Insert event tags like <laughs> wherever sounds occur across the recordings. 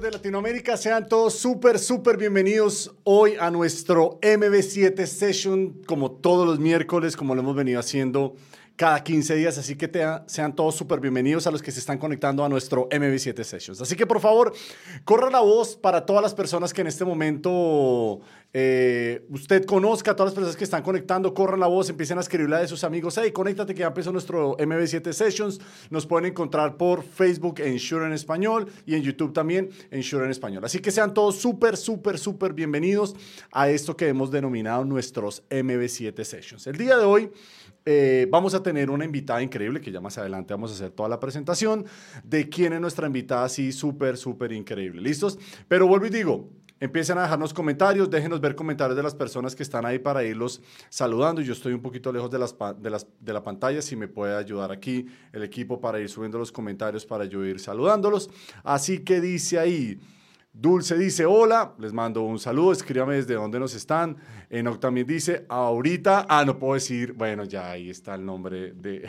de Latinoamérica, sean todos súper, súper bienvenidos hoy a nuestro MB7 Session, como todos los miércoles, como lo hemos venido haciendo cada 15 días, así que sean todos súper bienvenidos a los que se están conectando a nuestro MB7 Sessions. Así que por favor, corra la voz para todas las personas que en este momento eh, usted conozca, todas las personas que están conectando, corran la voz, empiecen a escribirle a sus amigos, hey, conéctate que ya empezó nuestro MB7 Sessions. Nos pueden encontrar por Facebook en Shure en Español y en YouTube también en Shure en Español. Así que sean todos súper, súper, súper bienvenidos a esto que hemos denominado nuestros MB7 Sessions. El día de hoy eh, vamos a tener una invitada increíble, que ya más adelante vamos a hacer toda la presentación de quién es nuestra invitada, así súper, súper increíble. ¿Listos? Pero vuelvo y digo, empiecen a dejarnos comentarios, déjenos ver comentarios de las personas que están ahí para irlos saludando. Yo estoy un poquito lejos de, las, de, las, de la pantalla, si me puede ayudar aquí el equipo para ir subiendo los comentarios para yo ir saludándolos. Así que dice ahí... Dulce dice, hola, les mando un saludo, escríbame desde dónde nos están. Enoch también dice, ahorita, ah, no puedo decir, bueno, ya ahí está el nombre de...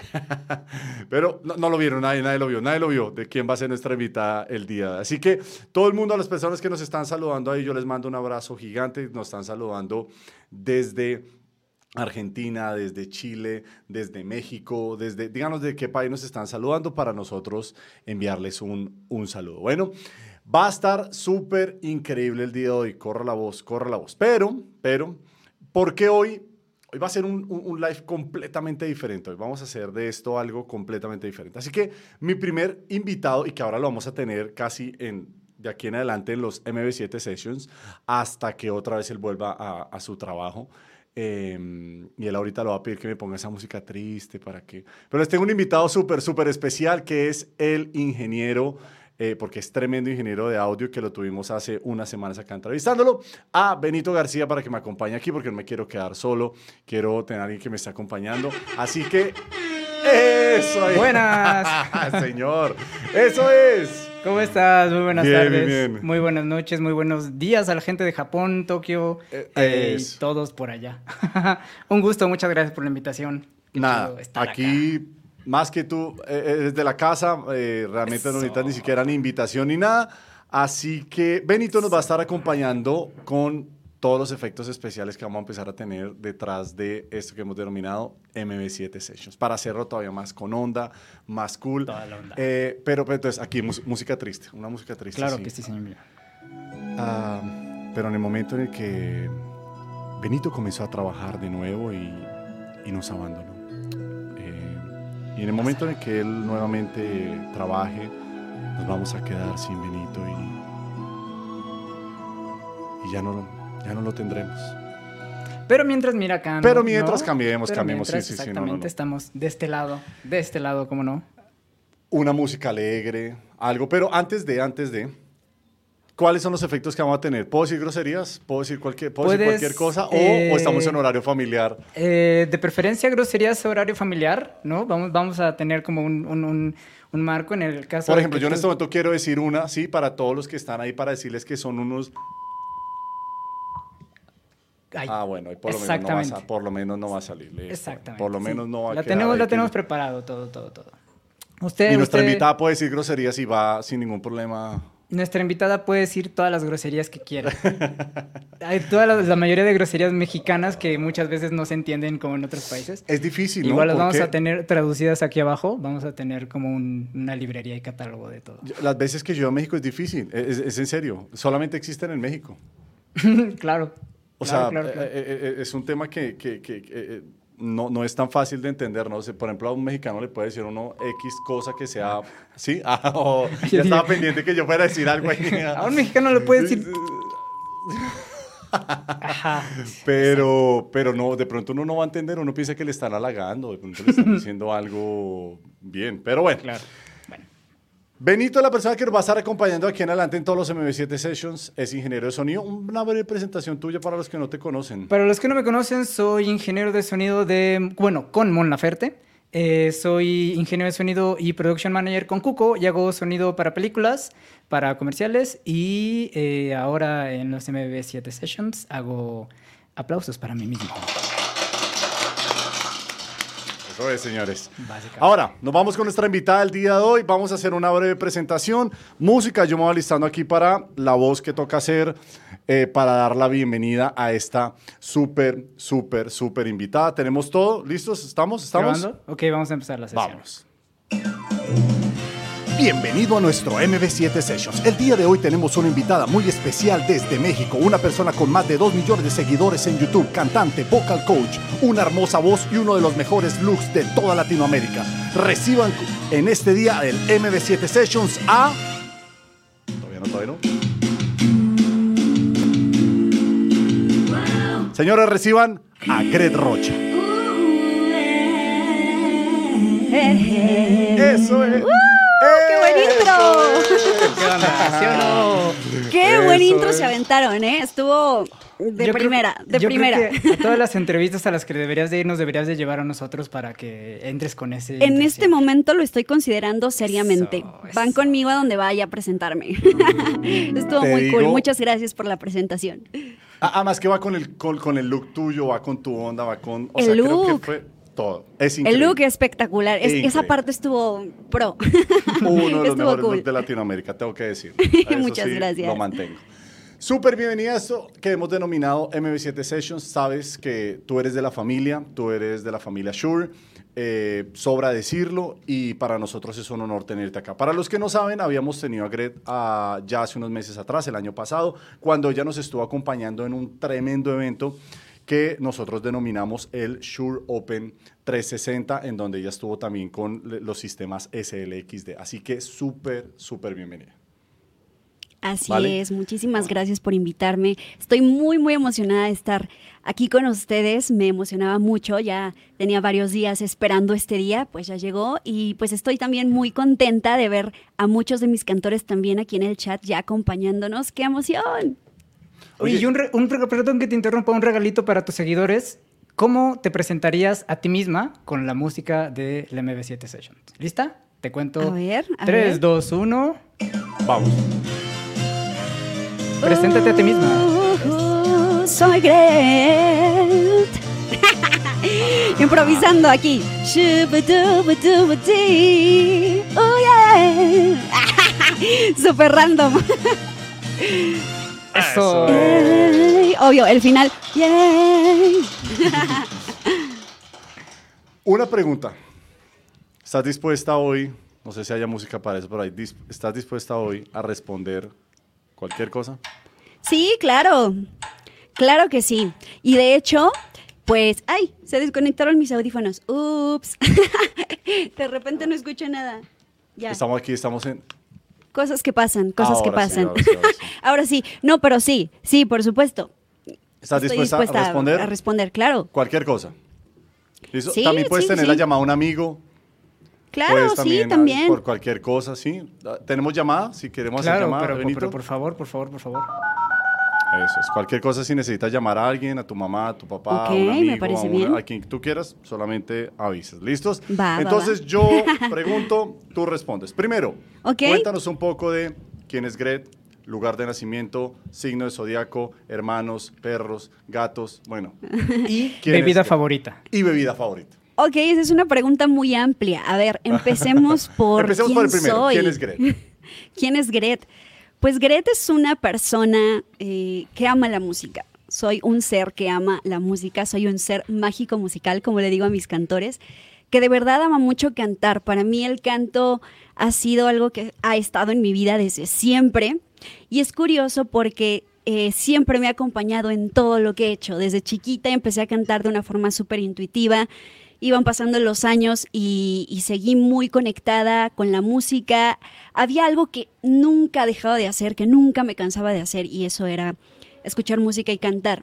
<laughs> Pero no, lo vieron, nadie, nadie lo vio, nadie lo vio de quién va a ser nuestra invitada el día. Así que todo el mundo, a las personas que nos están saludando ahí, yo les mando un abrazo gigante, nos están saludando desde... Argentina, desde Chile, desde México, desde, díganos de qué país nos están saludando para nosotros enviarles un, un saludo. Bueno, Va a estar súper increíble el día de hoy. Corra la voz, corra la voz. Pero, pero, ¿por qué hoy? Hoy va a ser un, live completamente diferente. Hoy vamos a hacer de esto algo completamente diferente. Así que mi primer invitado, y que ahora lo vamos a tener casi en, de aquí en adelante en los MB7 Sessions, hasta que otra vez él vuelva a, a su trabajo. Em, y él ahorita lo va a pedir que me ponga esa música triste para que... Pero les tengo un invitado súper, súper especial que es el ingeniero eh, porque es tremendo ingeniero de audio que lo tuvimos hace unas semanas acá entrevistándolo, a Benito García para que me acompañe aquí porque no me quiero quedar solo, quiero tener a alguien que me esté acompañando. Así que eso es. Buenas. <laughs> Señor, eso es. ¿Cómo estás? Muy buenas tardes. Muy buenas noches, muy buenos días a la gente de Japón, Tokio eh, eh, y todos por allá. <laughs> Un gusto, muchas gracias por la invitación. Nada, aquí más que tú desde eh, eh, la casa, eh, realmente no necesitas ni siquiera ni invitación ni nada. Así que Benito nos va a estar acompañando con todos los efectos especiales que vamos a empezar a tener detrás de esto que hemos denominado MB7 Sessions, para hacerlo todavía más con onda, más cool. Toda la onda. pero, entonces aquí música triste, una música triste. Claro que sí, señor. Ah, pero en el momento en el que Benito comenzó a trabajar de nuevo y, y nos abandonó. Y en el momento en que él nuevamente trabaje, nos vamos a quedar sin Benito y, y ya, no, ya no lo tendremos. Pero mientras mira acá. Pero mientras cambiemos, cambiemos, sí, sí, exactamente, estamos de este lado, de este lado, ¿cómo no? Una música alegre, algo. Pero antes de, antes de, ¿Cuáles son los efectos que vamos a tener? ¿Puedo decir groserías? ¿Puedo decir cualquier, cualquier cosa? ¿O, estamos en eh, horario familiar? Eh, de preferencia, groserías horario familiar, ¿no? Vamos, vamos a tener como un, un, un, marco en el caso. Por ejemplo, yo en este momento quiero decir una, sí, para todos los que están ahí, para decirles que son unos. ah, bueno, por lo, menos no va a, por lo menos no va a salir. Exactamente. Por lo menos no va a la tenemos, Lo tenemos preparado, todo, todo, todo. Usted, y nuestra invitada puede decir groserías y va sin ningún problema. Nuestra invitada puede decir todas las groserías que quiera. Hay toda la, mayoría de groserías mexicanas que muchas veces no se entienden como en otros países. Es difícil, Igual las vamos a tener traducidas aquí abajo. Vamos a tener como una librería y catálogo de todo. Las veces que yo a México es difícil. Es, en serio. Solamente existen en México. <laughs> claro. O sea, eh, eh, eh, es un tema que, que, que no, no, es tan fácil de entender, ¿no? por ejemplo, a un mexicano le puede decir uno X cosa que sea, ¿sí? <laughs> Ah, o ya estaba pendiente que yo fuera a decir algo ahí. <laughs> a un mexicano le puede decir... <laughs> pero, pero no, de pronto uno no va a entender, uno piensa que le están halagando, de pronto le están diciendo algo bien, pero bueno. Claro. Benito, la persona que nos va a estar acompañando aquí en adelante en todos los MB7 Sessions, es ingeniero de sonido. Una breve presentación tuya para los que no te conocen. Para los que no me conocen, soy ingeniero de sonido de, bueno, con Mon Laferte. Eh, soy ingeniero de sonido y production manager con Cuco y hago sonido para películas, para comerciales y eh, ahora en los MB7 Sessions hago aplausos para mí mismo. Eso es, señores. Ahora, nos vamos con nuestra invitada del día de hoy. Vamos a hacer una breve presentación. Música, yo me voy listando aquí para la voz que toca hacer, eh, para dar la bienvenida a esta súper, súper, súper invitada. ¿Tenemos todo? ¿Listos? ¿Estamos? ¿Estamos? ¿Grabando? Ok, vamos a empezar la sesión. Vamos. Bienvenido a nuestro MB7 Sessions. El día de hoy tenemos una invitada muy especial desde México, una persona con más de 2 millones de seguidores en YouTube, cantante, vocal coach, una hermosa voz y uno de los mejores looks de toda Latinoamérica. Reciban en este día del MB7 Sessions a... Todavía no, todavía no. Señores, reciban a Gret Rocha. Eso es. ¡Qué buen intro! ¿Qué onda? ¿Sí o no? ¡Qué buen intro es. se aventaron, eh! Estuvo de Yo creo- primera, de yo creo primera. que a todas las entrevistas a las que deberías de ir, nos deberías de llevar a nosotros para que entres con ese. En este momento lo estoy considerando seriamente. Eso, Van eso. conmigo a donde vaya a presentarme. <laughs> Estuvo Te muy cool. Muchas gracias por la presentación. Ah, Además que va con el, con, con el look tuyo, va con tu onda, va con... O El sea, creo look. que fue todo. Es El increíble. look es espectacular. Es- Increíble. esa parte estuvo pro. <laughs> Uno de los <laughs> mejores cool. looks de Latinoamérica, tengo que decir. <laughs> Muchas sí, gracias. Lo mantengo. Súper bienvenida a esto que hemos denominado MB7 Sessions. Sabes que tú eres de la familia, tú eres de la familia Shure. eh, sobra decirlo y para nosotros es un honor tenerte acá. Para los que no saben, habíamos tenido a Gret ah, ya hace unos meses atrás, el año pasado, cuando ella nos estuvo acompañando en un tremendo evento que nosotros denominamos el Shure Open 360, en donde ella estuvo también con los sistemas SLXD. Así que súper, súper bienvenida. Así Vale. es, muchísimas gracias por invitarme. Estoy muy, muy emocionada de estar aquí con ustedes. Me emocionaba mucho, ya tenía varios días esperando este día, pues ya llegó y pues estoy también muy contenta de ver a muchos de mis cantores también aquí en el chat ya acompañándonos. ¡Qué emoción! Oye, Oye. y un, re- un perdón que te interrumpa, un regalito para tus seguidores. ¿Cómo te presentarías a ti misma con la música de la MB7 Sessions? ¿Lista? Te cuento. A ver, a 3, ver. 2, 1. Vamos. Preséntate a ti misma. Uh, soy Gret. <laughs> Improvisando aquí. Oh, yeah. <laughs> Super random. <laughs> Eso. Yay. Obvio, el final. Yay. <laughs> Una pregunta. ¿Estás dispuesta hoy, no sé si haya música para eso por ahí, ¿estás dispuesta hoy a responder cualquier cosa? Sí, claro. Claro que sí. Y de hecho, pues, ay, se desconectaron mis audífonos. Ups. <laughs> De repente no escucho nada. Ya. Estamos aquí, estamos en... Cosas que pasan, cosas que Ahora sí, pasan. ahora sí, ahora sí. <laughs> Ahora sí, no, pero sí, sí, por supuesto. ¿Estás Estoy dispuesta, a responder A responder, claro. cualquier cosa? ¿Listo? Sí, también puedes sí, tener sí. la llamada a un amigo. Claro, puedes sí, también, ah, también. Por cualquier cosa, ¿sí? Ah, ¿Tenemos llamada? Si queremos hacer Claro, llamada, pero, Benito. pero por favor, por favor, por favor. Eso es. Cualquier cosa, si necesitas llamar a alguien, a tu mamá, a tu papá, a un me amigo, parece a, una- bien. a quien tú quieras, solamente avisas. ¿Listos? Va, Entonces va. yo <laughs> pregunto, tú respondes. Primero, Ok. cuéntanos un poco de quién es Gret, lugar de nacimiento, signo de zodiaco, hermanos, perros, gatos, bueno. <laughs> Y ¿Quién es bebida favorita. Y bebida favorita. Ok, esa es una pregunta muy amplia. A ver, empecemos <laughs> por Empecemos quién por el primero. soy. ¿Quién es Gret? ¿Quién es Gret? Pues Gret es una persona eh, que ama la música. Soy un ser que ama la música, soy un ser mágico musical, como le digo a mis cantores, que de verdad ama mucho cantar. Para mí el canto ha sido algo que ha estado en mi vida desde siempre. Y es curioso porque eh, siempre me ha acompañado en todo lo que he hecho. Desde chiquita empecé a cantar de una forma súper intuitiva. Iban pasando los años y, seguí muy conectada con la música. Había algo que nunca dejaba de hacer, que nunca me cansaba de hacer, y eso era escuchar música y cantar.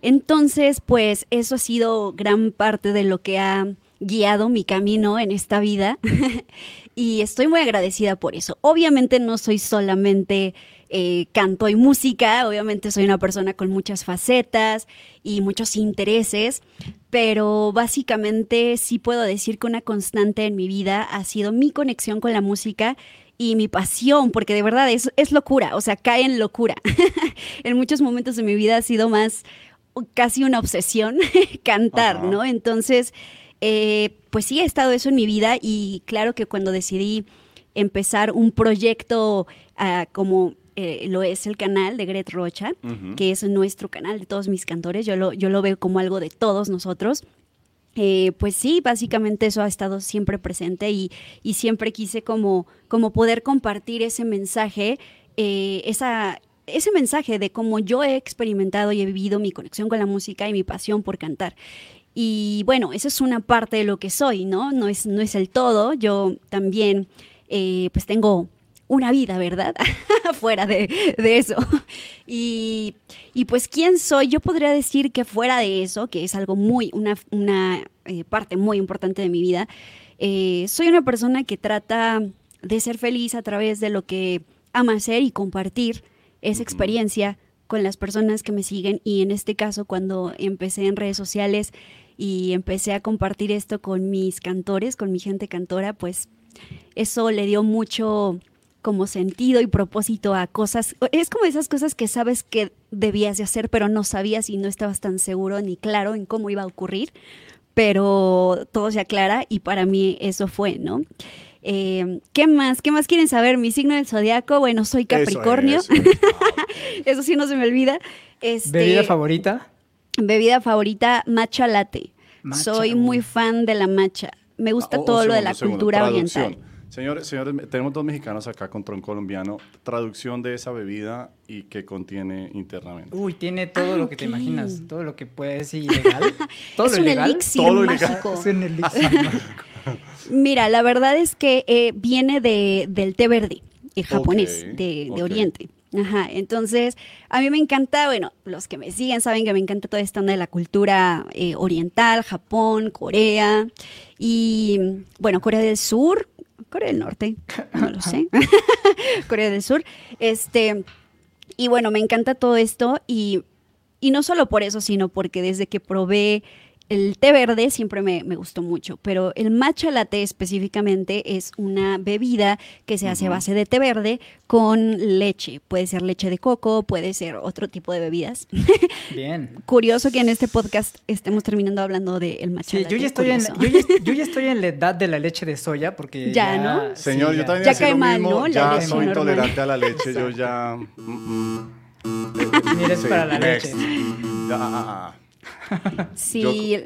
Entonces, pues eso ha sido gran parte de lo que ha guiado mi camino en esta vida <laughs> y estoy muy agradecida por eso. Obviamente no soy solamente eh, canto y música, obviamente soy una persona con muchas facetas y muchos intereses, pero básicamente sí puedo decir que una constante en mi vida ha sido mi conexión con la música y mi pasión, porque de verdad es, es locura, o sea, cae en locura. <laughs> en muchos momentos de mi vida ha sido más casi una obsesión <laughs> cantar, Ajá. ¿no? Entonces, Eh, pues sí, ha estado eso en mi vida y claro que cuando decidí empezar un proyecto ah, como eh, lo es el canal de Gret Rocha, que es nuestro canal de todos mis cantores, yo lo, yo lo veo como algo de todos nosotros. Eh, pues sí, básicamente eso ha estado siempre presente y, y siempre quise como, como poder compartir ese mensaje, eh, esa, ese mensaje de cómo yo he experimentado y he vivido mi conexión con la música y mi pasión por cantar. Y bueno, esa es una parte de lo que soy, ¿no? No es, no es el todo. Yo también, eh, pues tengo una vida, ¿verdad? <laughs> fuera de, eso. Y, pues, ¿quién soy? Yo podría decir que fuera de eso, que es algo muy, una, una eh, parte muy importante de mi vida, eh, soy una persona que trata de ser feliz a través de lo que ama hacer y compartir esa experiencia con las personas que me siguen. Y en este caso, cuando empecé en redes sociales y empecé a compartir esto con mis cantores, con mi gente cantora, pues eso le dio mucho como sentido y propósito a cosas. Es como esas cosas que sabes que debías de hacer, pero no sabías y no estabas tan seguro ni claro en cómo iba a ocurrir, pero todo se aclara y para mí eso fue, ¿no? Eh, ¿Qué más? ¿Qué más quieren saber? Mi signo del zodiaco, bueno, soy Capricornio. <laughs> Eso, sí no se me olvida. Este, ¿Bebida favorita? Bebida favorita, matcha latte. soy muy fan de la matcha. Me gusta ah, todo lo de la cultura oriental. Señores, señores, tenemos dos mexicanos acá con tron colombiano. Traducción de esa bebida y qué contiene internamente. Uy, tiene todo lo que te imaginas, todo lo que puede ser ilegal. <laughs> Todo es lo ilegal. todo lo ilegal. Es un elixir <laughs> Mira, la verdad es que eh, viene de, del té verde, el japonés, de, Oriente. Ajá, entonces a mí me encanta, bueno, los que me siguen saben que me encanta toda esta onda de la cultura eh, oriental, Japón, Corea y, bueno, Corea del Sur, Corea del Norte, <laughs> no lo sé, <laughs> Corea del Sur. Este, y bueno, me encanta todo esto y, y no solo por eso, sino porque desde que probé el té verde siempre me, gustó mucho, pero el matcha latte específicamente es una bebida que se hace a base de té verde con leche. Puede ser leche de coco, puede ser otro tipo de bebidas. <laughs> Bien. Curioso que en este podcast estemos terminando hablando del matcha latte. Yo ya, estoy en, yo, ya, <laughs> estoy en la edad de la leche de soya porque ya... ¿no? Señor, yo también ya cae mal, ¿no? ya soy intolerante a la leche, yo ya... Mires para la leche. Ya, ah, sí.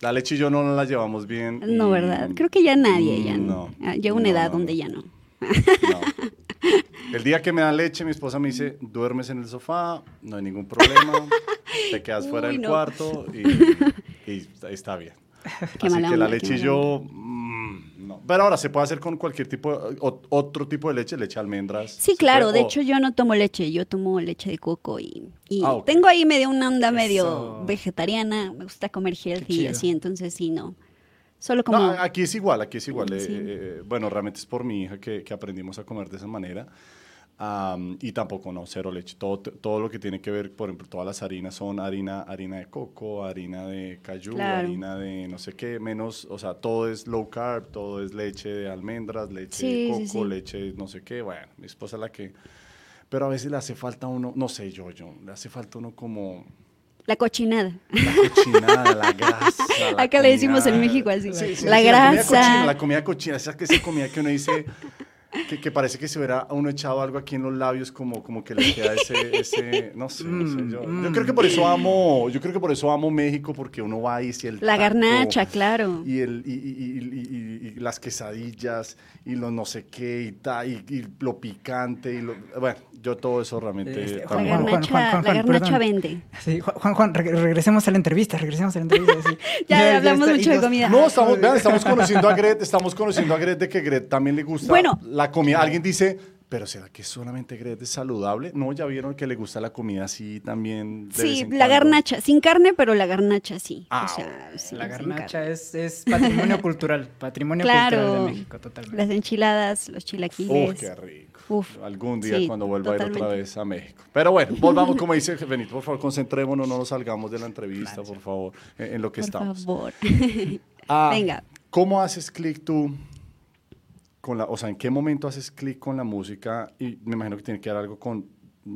la leche y yo no la llevamos bien. No, ¿verdad? Creo que ya nadie, ya no. Ah, llega una edad donde ya no. El día que me da leche, mi esposa me dice, duermes en el sofá, no hay ningún problema, <laughs> te quedas fuera del cuarto y, y, está bien. Así que la leche y yo pero ahora se puede hacer con cualquier tipo, otro tipo de leche, leche de almendras. Sí, claro. De hecho, yo no tomo leche, yo tomo leche de coco y, ah, tengo ahí medio una onda medio vegetariana. Me gusta comer healthy y así, entonces sí, no. Solo como... aquí es igual, aquí es igual. Eh, eh, bueno, realmente es por mi hija que, que aprendimos a comer de esa manera y tampoco no, cero leche. Todo, todo lo que tiene que ver, por ejemplo, todas las harinas son harina, harina de coco, harina de cayú, harina de no sé qué, menos, o sea, todo es low carb, todo es leche de almendras, leche de coco, leche no sé qué. Bueno, mi esposa es la que... Pero a veces le hace falta uno, no sé yo, yo, le hace falta uno como... La cochinada. La cochinada, la grasa. <laughs> Acá le decimos en México así. la grasa. La comida cochina, esa que esa comida que uno dice, que, parece que se hubiera uno echado algo aquí en los labios como, como que le queda ese, ese no sé, no sé mm, yo, yo, creo que por eso amo, yo creo que por eso amo México porque uno va ahí y el La garnacha, claro. Y, el, y, y, y, las quesadillas y lo no sé qué y, ta, y, lo picante y lo, bueno, yo todo eso realmente... Este, Juan, la garnacha, la garnacha vende. Sí, Juan, Juan, regresemos a la entrevista, regresemos a la entrevista. <laughs> ya, hablamos mucho de comida. No, estamos, vean, estamos conociendo a Gret, estamos conociendo a Gret de que Gret también le gusta bueno, la comida. Alguien dice, pero ¿será que solamente Gret es saludable? No, ya vieron que le gusta la comida así también. sí, la garnacha, sin carne, pero la garnacha sí. Ah, o sea, la garnacha es, es, patrimonio <laughs> cultural, patrimonio cultural de México, totalmente. Las enchiladas, los chilaquiles. ¡Oh, qué rico! Algún día cuando vuelva a ir otra vez a México. Pero bueno, volvamos, como dice Benito, por favor, concentrémonos, no nos salgamos de la entrevista, por favor, en, lo que estamos. Por favor. Ah, <laughs> Venga. ¿Cómo haces clic tú con la, o sea, en qué momento haces clic con la música? Y me imagino que tiene que ver algo con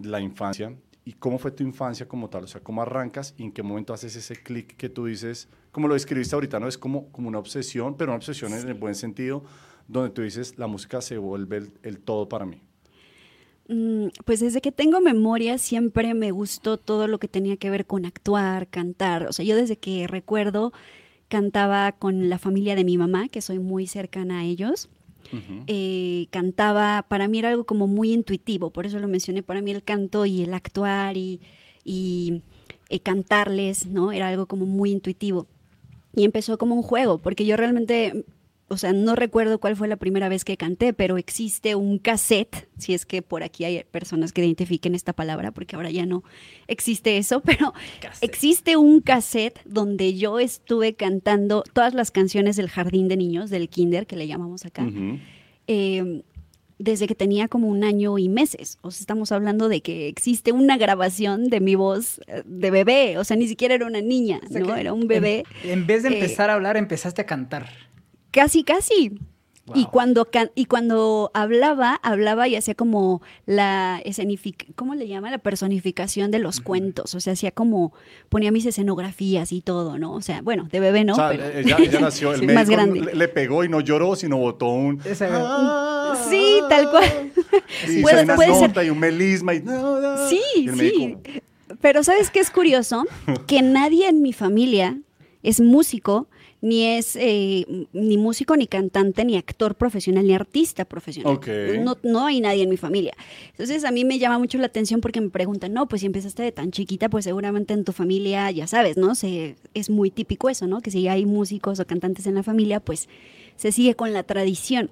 la infancia. ¿Y cómo fue tu infancia como tal? O sea, ¿cómo arrancas y en qué momento haces ese clic que tú dices, como lo describiste ahorita, ¿no? Es como, como una obsesión, pero una obsesión en el buen sentido, donde tú dices, la música se vuelve el, todo para mí. Mm, pues desde que tengo memoria siempre me gustó todo lo que tenía que ver con actuar, cantar. O sea, yo desde que recuerdo cantaba con la familia de mi mamá, que soy muy cercana a ellos. Eh, cantaba, para mí era algo como muy intuitivo, por eso lo mencioné, para mí el canto y el actuar y, y eh, cantarles, ¿no? Era algo como muy intuitivo. Y empezó como un juego, porque yo realmente o sea, no recuerdo cuál fue la primera vez que canté, pero existe un cassette, si es que por aquí hay personas que identifiquen esta palabra, porque ahora ya no existe eso, <laughs> pero existe un cassette donde yo estuve cantando todas las canciones del jardín de niños, del kinder, que le llamamos acá, em, desde que tenía como un año y meses. O sea, estamos hablando de que existe una grabación de mi voz eh, de bebé, o sea, ni siquiera era una niña, ¿no? Era un bebé. En, vez de eh, empezar a hablar, empezaste a cantar. Casi, casi. Y cuando y cuando hablaba, hablaba y hacía como la ¿cómo le llama? La personificación de los cuentos. O sea, hacía como, ponía mis escenografías y todo, ¿no? O sea, bueno, de bebé no. O sea, ella, nació, <laughs> el más grande. Le, pegó y no lloró, sino botó un. sí, tal cual. <laughs> Y <laughs> puede, una nota y un melisma y. sí, sí. Pero ¿sabes qué es curioso? que nadie en mi familia es músico ni es eh, ni músico, ni cantante, ni actor profesional, ni artista profesional. No, no hay nadie en mi familia. Entonces a mí me llama mucho la atención porque me preguntan, no, pues si empezaste de tan chiquita, pues seguramente en tu familia, ya sabes, ¿no? Se, es muy típico eso, ¿no? Que si hay músicos o cantantes en la familia, pues se sigue con la tradición.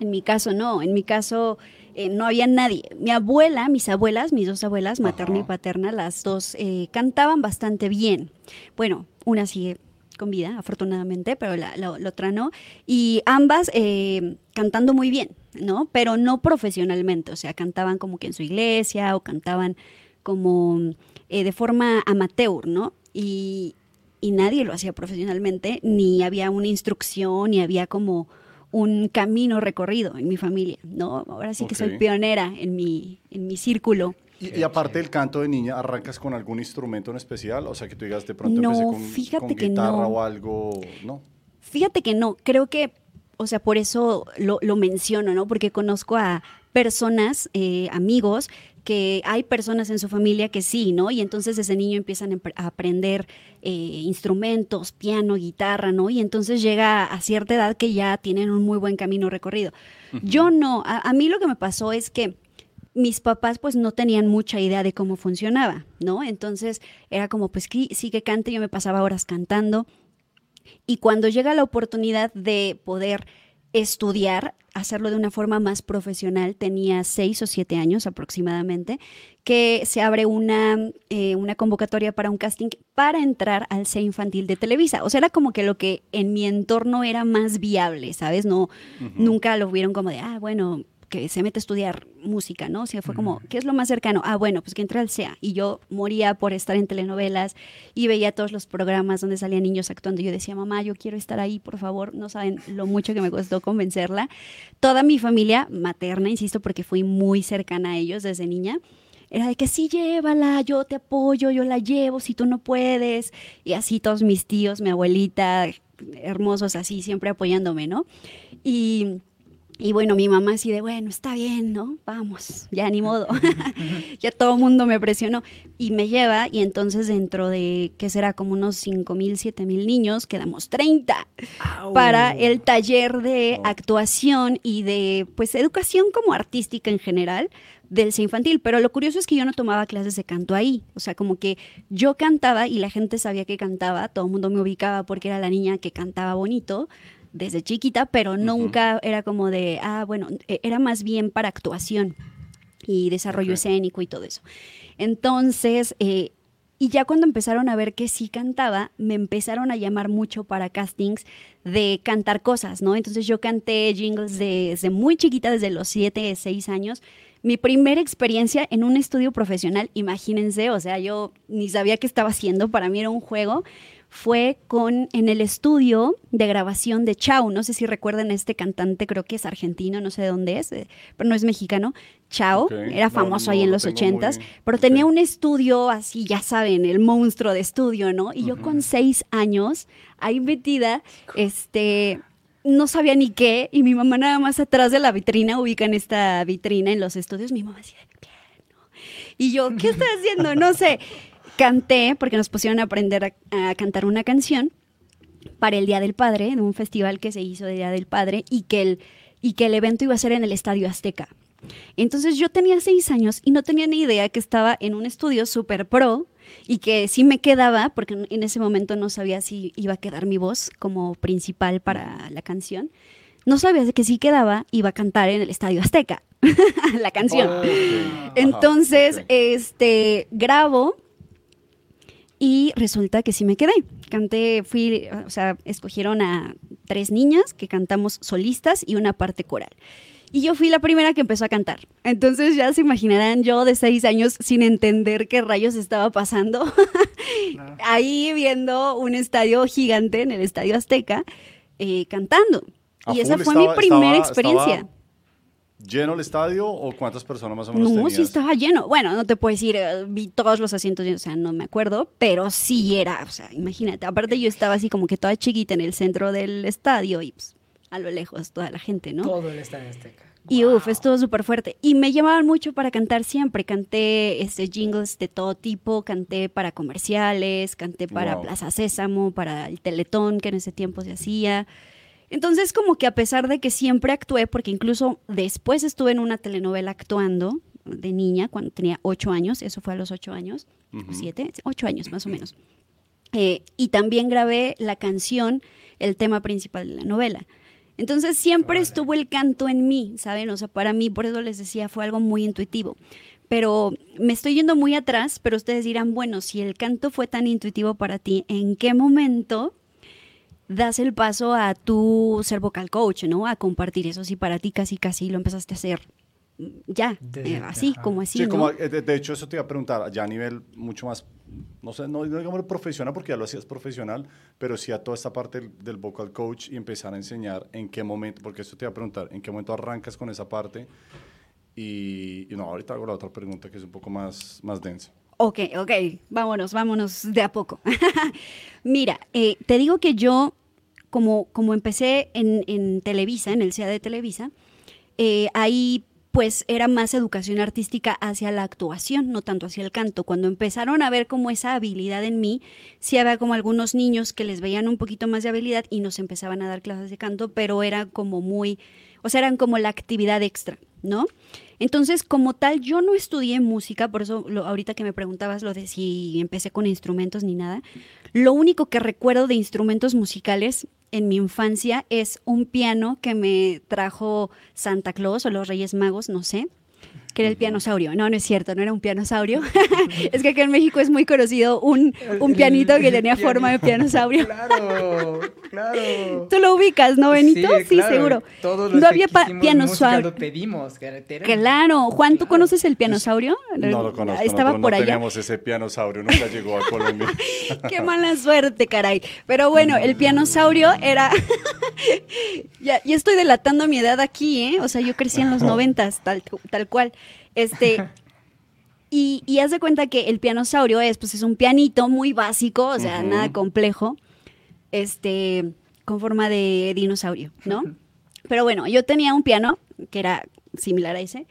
En mi caso, no. En mi caso... Eh, no había nadie. Mi abuela, mis abuelas, mis dos abuelas, materna y paterna, las dos eh, cantaban bastante bien. Bueno, una sigue con vida, afortunadamente, pero la, otra no. Y ambas eh, cantando muy bien, ¿no? Pero no profesionalmente, o sea, cantaban como que en su iglesia o cantaban como eh, de forma amateur, ¿no? Y, y nadie lo hacía profesionalmente, ni había una instrucción, ni había como un camino recorrido en mi familia, ¿no? Ahora sí que soy pionera en mi, en mi círculo. Y, aparte del canto de niña, ¿arrancas con algún instrumento en especial? O sea, que tú digas de pronto no, con, fíjate que guitarra o algo, ¿no? Fíjate que no, creo que, o sea, por eso lo, lo menciono, ¿no? Porque conozco a personas, eh, amigos, que hay personas en su familia que sí, ¿no? Y entonces desde niño empiezan a aprender eh, instrumentos, piano, guitarra, ¿no? Y entonces llega a cierta edad que ya tienen un muy buen camino recorrido. Yo no, a, mí lo que me pasó es que mis papás pues no tenían mucha idea de cómo funcionaba, ¿no? Entonces era como pues sí que cante, yo me pasaba horas cantando. Y cuando llega la oportunidad de poder estudiar, hacerlo de una forma más profesional, tenía seis o siete años aproximadamente, que se abre una, eh, una convocatoria para un casting para entrar al C infantil de Televisa. O sea, era como que lo que en mi entorno era más viable, ¿sabes? No, nunca lo vieron como de, ah, bueno, que se mete a estudiar música, ¿no? O sea, fue como, ¿qué es lo más cercano? Ah, bueno, pues que entré al SEA. Y yo moría por estar en telenovelas y veía todos los programas donde salían niños actuando. Yo decía, mamá, yo quiero estar ahí, por favor. No saben lo mucho que me costó convencerla. Toda mi familia materna, insisto, porque fui muy cercana a ellos desde niña, era de que sí, llévala, yo te apoyo, yo la llevo si tú no puedes. Y así todos mis tíos, mi abuelita, hermosos así, siempre apoyándome, ¿no? Y y bueno, mi mamá así de, bueno, está bien, ¿no? Vamos, ya ni modo. <laughs> ya todo el mundo me presionó y me lleva y entonces dentro de, ¿qué será? Como unos 5 mil, 7 mil niños, quedamos 30 para el taller de actuación y de, pues, educación como artística en general del C infantil. Pero lo curioso es que yo no tomaba clases de canto ahí. O sea, como que yo cantaba y la gente sabía que cantaba, todo el mundo me ubicaba porque era la niña que cantaba bonito desde chiquita, pero nunca era como de, ah, bueno, e, era más bien para actuación y desarrollo escénico y todo eso. Entonces, eh, y ya cuando empezaron a ver que sí cantaba, me empezaron a llamar mucho para castings de cantar cosas, ¿no? Entonces yo canté jingles desde muy chiquita, desde los 7, 6 años. Mi primera experiencia en un estudio profesional, imagínense, o sea, yo ni sabía qué estaba haciendo, para mí era un juego fue con en el estudio de grabación de Chao. No sé si recuerdan este cantante, creo que es argentino, no sé de dónde es, eh, pero no es mexicano. Chao, era famoso no ahí en lo los ochentas, muy- pero tenía un estudio así, ya saben, el monstruo de estudio, ¿no? Y yo con seis años, ahí metida, este, no sabía ni qué, y mi mamá nada más atrás de la vitrina, ubican esta vitrina en los estudios, mi mamá decía, piano. Y yo, ¿qué estoy haciendo? No sé. <laughs> Canté, porque nos pusieron a aprender a, a cantar una canción para el Día del Padre, en un festival que se hizo de Día del Padre, y que el, y que el evento iba a ser en el Estadio Azteca. Entonces yo tenía seis años y no tenía ni idea que estaba en un estudio super pro y que sí me quedaba, porque en- ese momento no sabía si iba a quedar mi voz como principal para la canción. No sabía que sí quedaba, iba a cantar en el Estadio Azteca <laughs> la canción. Ok. Ajá, Entonces, ok. este, grabo y resulta que sí me quedé. Canté, fui, o sea, escogieron a tres niñas que cantamos solistas y una parte coral. Y yo fui la primera que empezó a cantar. Entonces ya se imaginarán yo de seis años sin entender qué rayos estaba pasando. <laughs> <laughs> Ahí viendo un estadio gigante en el Estadio Azteca eh, cantando. ¿A Y esa fue estaba- mi primera estaba- experiencia. estaba ¿Lleno el estadio o cuántas personas más o menos No, tenías? sí estaba lleno. Bueno, no te puedo decir, eh, vi todos los asientos llenos, o sea, no me acuerdo, pero sí era, o sea, imagínate. Aparte yo estaba así como que toda chiquita en el centro del estadio y pues, a lo lejos toda la gente, ¿no? Todo el Estadio Azteca. Y uff, estuvo súper fuerte. Y me llamaban mucho para cantar siempre. Canté este, jingles de todo tipo, canté para comerciales, canté para Wow. Plaza Sésamo, para el Teletón que en ese tiempo se hacía. Entonces como que a pesar de que siempre actué, porque incluso después estuve en una telenovela actuando de niña cuando tenía ocho años, eso fue a los ocho años, o Ujú. siete, ocho años más o menos. Eh, y también grabé la canción, el tema principal de la novela. Entonces siempre estuvo el canto en mí, ¿saben? O sea, para mí, por eso les decía, fue algo muy intuitivo. Pero me estoy yendo muy atrás, pero ustedes dirán, bueno, si el canto fue tan intuitivo para ti, ¿en qué momento das el paso a tu ser vocal coach, ¿no? A compartir eso, si para ti casi casi lo empezaste a hacer ya, Desde- eh, así, ajá. como así, Sí, ¿no? como, eh, de, de hecho eso te iba a preguntar, ya a nivel mucho más, no sé, no, no digamos profesional porque ya lo hacías profesional, pero sí a toda esta parte del, del vocal coach y empezar a enseñar en qué momento, porque eso te iba a preguntar, en qué momento arrancas con esa parte y, y no, ahorita hago la otra pregunta que es un poco más, más densa. Ok, ok, vámonos, vámonos de a poco. <laughs> Mira, eh, te digo que yo, como, como empecé en, en Televisa, en el CEA de Televisa, eh, ahí pues era más educación artística hacia la actuación, no tanto hacia el canto. Cuando empezaron a ver como esa habilidad en mí, sí había como algunos niños que les veían un poquito más de habilidad y nos empezaban a dar clases de canto, pero era como muy, o sea, eran como la actividad extra, ¿no? Entonces, como tal, yo no estudié música, por eso lo- ahorita que me preguntabas lo de si empecé con instrumentos ni nada, lo único que recuerdo de instrumentos musicales en mi infancia es un piano que me trajo Santa Claus o los Reyes Magos, no sé, que era el pianosaurio. No, no es cierto, no era un pianosaurio. <laughs> es que acá en México es muy conocido un, un pianito que tenía forma de pianosaurio. <laughs> Claro, claro. ¿Tú lo ubicas, no, Benito? Sí, claro. seguro. Todos los no había pianosaurio. Lo pedimos. Claro, Juan, ¿tú Claro. conoces el pianosaurio? No lo conozco, no, Estaba por no allá. teníamos ese pianosaurio, nunca llegó a Colombia. <laughs> Qué mala suerte, caray. Pero bueno, el pianosaurio era. Ya, ya estoy delatando mi edad aquí, ¿eh? O sea, yo crecí en los noventas, tal, tal cual. Este. Y, y haz de cuenta que el pianosaurio es, pues, es un pianito muy básico, o sea, nada complejo. Este. Con forma de dinosaurio, ¿no? Pero bueno, yo tenía un piano que era similar a ese.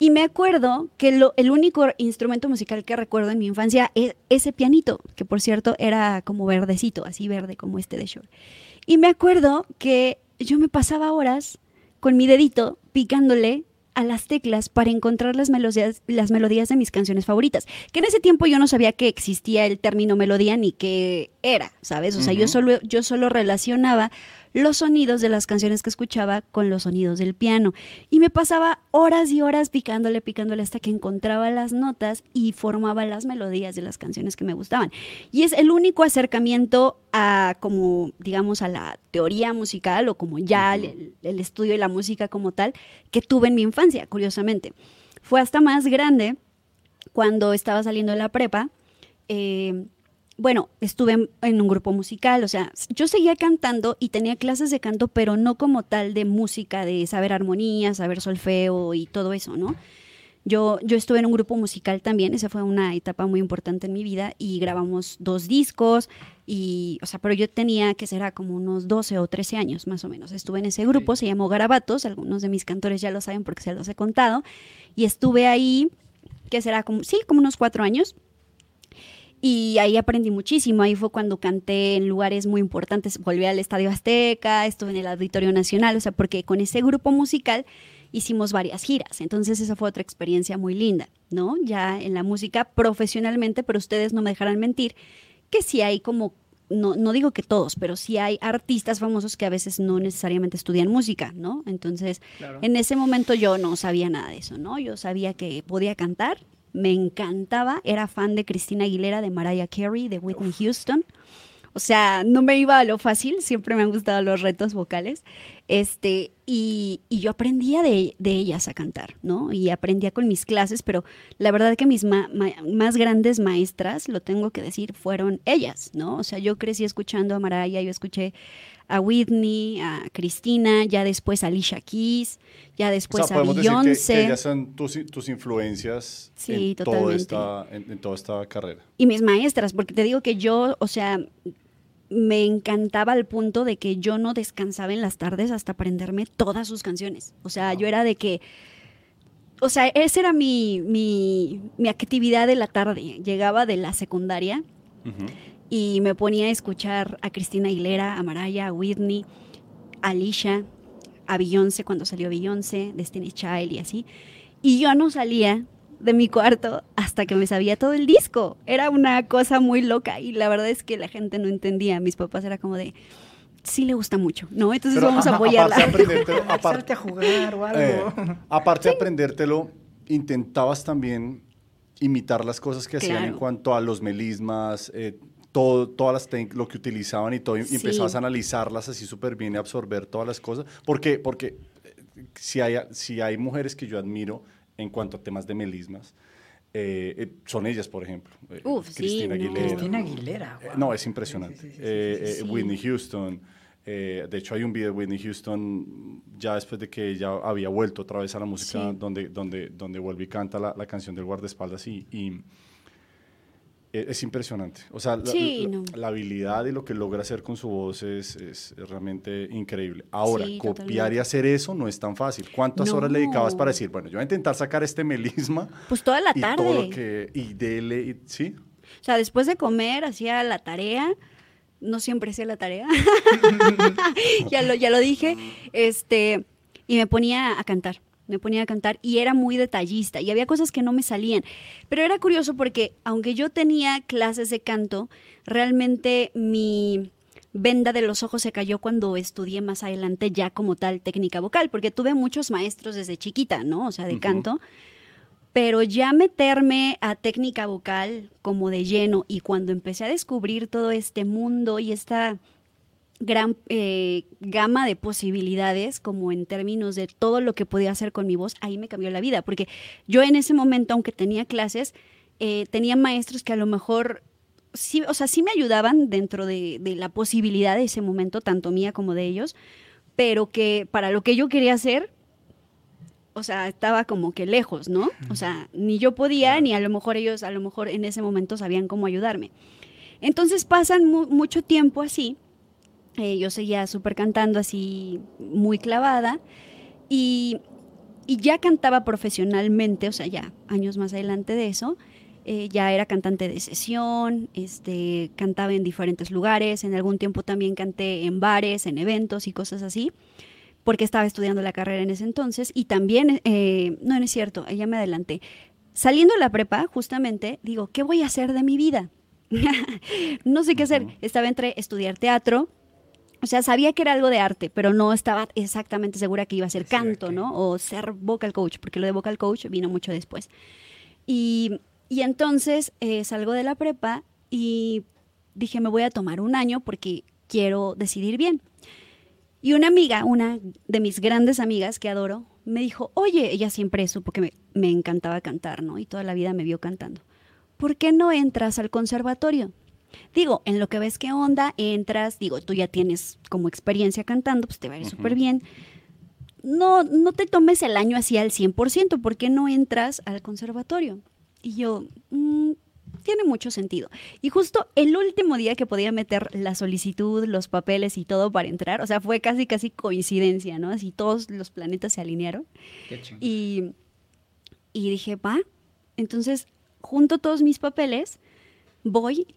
Y me acuerdo que lo- el único instrumento musical que recuerdo en mi infancia es ese pianito, que por cierto era como verdecito, así verde como este de Shore. Y me acuerdo que yo me pasaba horas con mi dedito picándole a las teclas para encontrar las melodías, las melodías de mis canciones favoritas. Que en ese tiempo yo no sabía que existía el término melodía ni qué era, ¿sabes? O sea, yo, solo, yo solo relacionaba los sonidos de las canciones que escuchaba con los sonidos del piano. Y me pasaba horas y horas picándole, picándole hasta que encontraba las notas y formaba las melodías de las canciones que me gustaban. Y es el único acercamiento a como, digamos, a la teoría musical o como ya el, el estudio de la música como tal que tuve en mi infancia, curiosamente. Fue hasta más grande cuando estaba saliendo de la prepa. eh, bueno, estuve en, en un grupo musical, o sea, yo seguía cantando y tenía clases de canto, pero no como tal de música, de saber armonía, saber solfeo y todo eso, ¿no? Yo, yo estuve en un grupo musical también, esa fue una etapa muy importante en mi vida y grabamos dos discos y, o sea, pero yo tenía que ser como unos 12 o 13 años más o menos. Estuve en ese grupo, se llamó Garabatos, algunos de mis cantores ya lo saben porque se los he contado y estuve ahí, que será como, sí, como unos cuatro años. Y ahí aprendí muchísimo. Ahí fue cuando canté en lugares muy importantes. Volví al Estadio Azteca, estuve en el Auditorio Nacional, o sea, porque con ese grupo musical hicimos varias giras. Entonces esa fue otra experiencia muy linda, ¿no? Ya en la música profesionalmente, pero ustedes no me dejarán mentir que sí hay como, no, no digo que todos, pero sí hay artistas famosos que a veces no necesariamente estudian música, ¿no? Entonces, Claro. en ese momento yo no sabía nada de eso, ¿no? Yo sabía que podía cantar, me encantaba, era fan de Cristina Aguilera, de Mariah Carey, de Whitney Houston. O sea, no me iba a lo fácil, siempre me han gustado los retos vocales. Este, y, y yo aprendía de, de ellas a cantar, ¿no? Y aprendía con mis clases, pero la verdad que mis ma- ma- más grandes maestras, lo tengo que decir, fueron ellas, ¿no? O sea, yo crecí escuchando a Mariah, yo escuché a Whitney, a Cristina, ya después a Alicia Keys, ya O después sea, a que, Beyoncé. que ellas son tus, tus influencias Sí, en, toda esta, en, en toda esta carrera. y mis maestras, porque te digo que yo, o sea, me encantaba al punto de que yo no descansaba en las tardes hasta aprenderme todas sus canciones. O sea, yo era de que, o sea, esa era mi, mi, mi actividad de la tarde. Llegaba de la secundaria Ujú. Y me ponía a escuchar a Cristina Aguilera, a Mariah, a Whitney, a Alicia, a Beyoncé cuando salió Beyoncé, Destiny Child y así. Y yo no salía de mi cuarto hasta que me sabía todo el disco. Era una cosa muy loca y la verdad es que la gente no entendía. Mis papás era como de, sí le gusta mucho, ¿no? Entonces Pero, vamos a apoyarla. aparte de aprendértelo, <laughs> aparte- Salte a jugar o algo. Eh, aparte de aprendértelo, intentabas también imitar las cosas que hacían en cuanto a los melismas, eh, todo, todas las técnicas, lo que utilizaban y todo, y Sí. empezabas a analizarlas así súper bien y absorber todas las cosas. Porque, porque eh, si, hay, si hay mujeres que yo admiro en cuanto a temas de melismas, eh, eh, son ellas, por ejemplo. eh, Uf, sí, Cristina no. Aguilera. Cristina Aguilera. Eh, wow. No, es impresionante. Sí, sí, sí, Eh, sí, eh, sí. Whitney Houston. eh, de hecho, hay un video de Whitney Houston ya después de que ella había vuelto otra vez a la música, Sí. donde, donde, donde vuelve y canta la, la canción del guardaespaldas y, y, eh, es impresionante. O sea, la, Sí, la- no. la habilidad y lo que logra hacer con su voz es, es realmente increíble. Ahora, Sí, copiar totalmente. y hacer eso no es tan fácil. ¿Cuántas horas le dedicabas para decir, bueno, yo voy a intentar sacar este melisma Pues toda la y todo lo tarde. que... Y dele, y- ¿sí? O sea, después de comer hacía la tarea. No siempre hacía la tarea. <laughs> <laughs> ya, lo, ya lo dije. Este, y me ponía a cantar. Me ponía a cantar y era muy detallista y había cosas que no me salían. Pero era curioso porque aunque yo tenía clases de canto, realmente mi venda de los ojos se cayó cuando estudié más adelante ya como tal técnica vocal, porque tuve muchos maestros desde chiquita, ¿no? O sea, de canto. Pero ya meterme a técnica vocal como de lleno y cuando empecé a descubrir todo este mundo y esta gran eh, gama de posibilidades como en términos de todo lo que podía hacer con mi voz, ahí me cambió la vida, porque yo en ese momento, aunque tenía clases, eh, tenía maestros que a lo mejor sí, o sea, sí me ayudaban dentro de, de la posibilidad de ese momento, tanto mía como de ellos, pero que para lo que yo quería hacer, o sea, estaba como que lejos, ¿no? O sea, ni yo podía, ni a lo mejor ellos, a lo mejor en ese momento sabían cómo ayudarme. Entonces pasan mu- mucho tiempo así. Eh, yo seguía súper cantando así, muy clavada. Y, y ya cantaba profesionalmente, o sea, ya años más adelante de eso. eh, ya era cantante de sesión, este, cantaba en diferentes lugares. En algún tiempo también canté en bares, en eventos y cosas así porque estaba estudiando la carrera en ese entonces y también, eh, no, no es cierto, ya me adelanté. Saliendo de la prepa, justamente, digo, ¿qué voy a hacer de mi vida? <laughs> no sé qué hacer. Estaba entre estudiar teatro, o sea, sabía que era algo de arte, pero no estaba exactamente segura que iba a ser canto, ¿no? O ser vocal coach, porque lo de vocal coach vino mucho después. Y, y entonces eh, salgo de la prepa y dije, me voy a tomar un año porque quiero decidir bien. Y una amiga, una de mis grandes amigas que adoro, me dijo, oye, ella siempre supo que me, me encantaba cantar, ¿no? Y toda la vida me vio cantando. ¿Por qué no entras al conservatorio? Digo, en lo que ves qué onda, entras, digo, tú ya tienes como experiencia cantando, pues te va a ir súper bien. No, no te tomes el año así al 100%, ¿por qué no entras al conservatorio? Y yo, mm, tiene mucho sentido. Y justo el último día que podía meter la solicitud, los papeles y todo para entrar, o sea, fue casi, casi coincidencia, ¿no? Así todos los planetas se alinearon. Qué. Y, y dije, va. Entonces, junto todos mis papeles, voy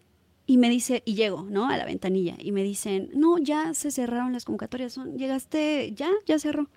y me dice, y llego, ¿no? A la ventanilla. Y me dicen, no, ya se cerraron las convocatorias. Son, Llegaste, ya, ya cerró.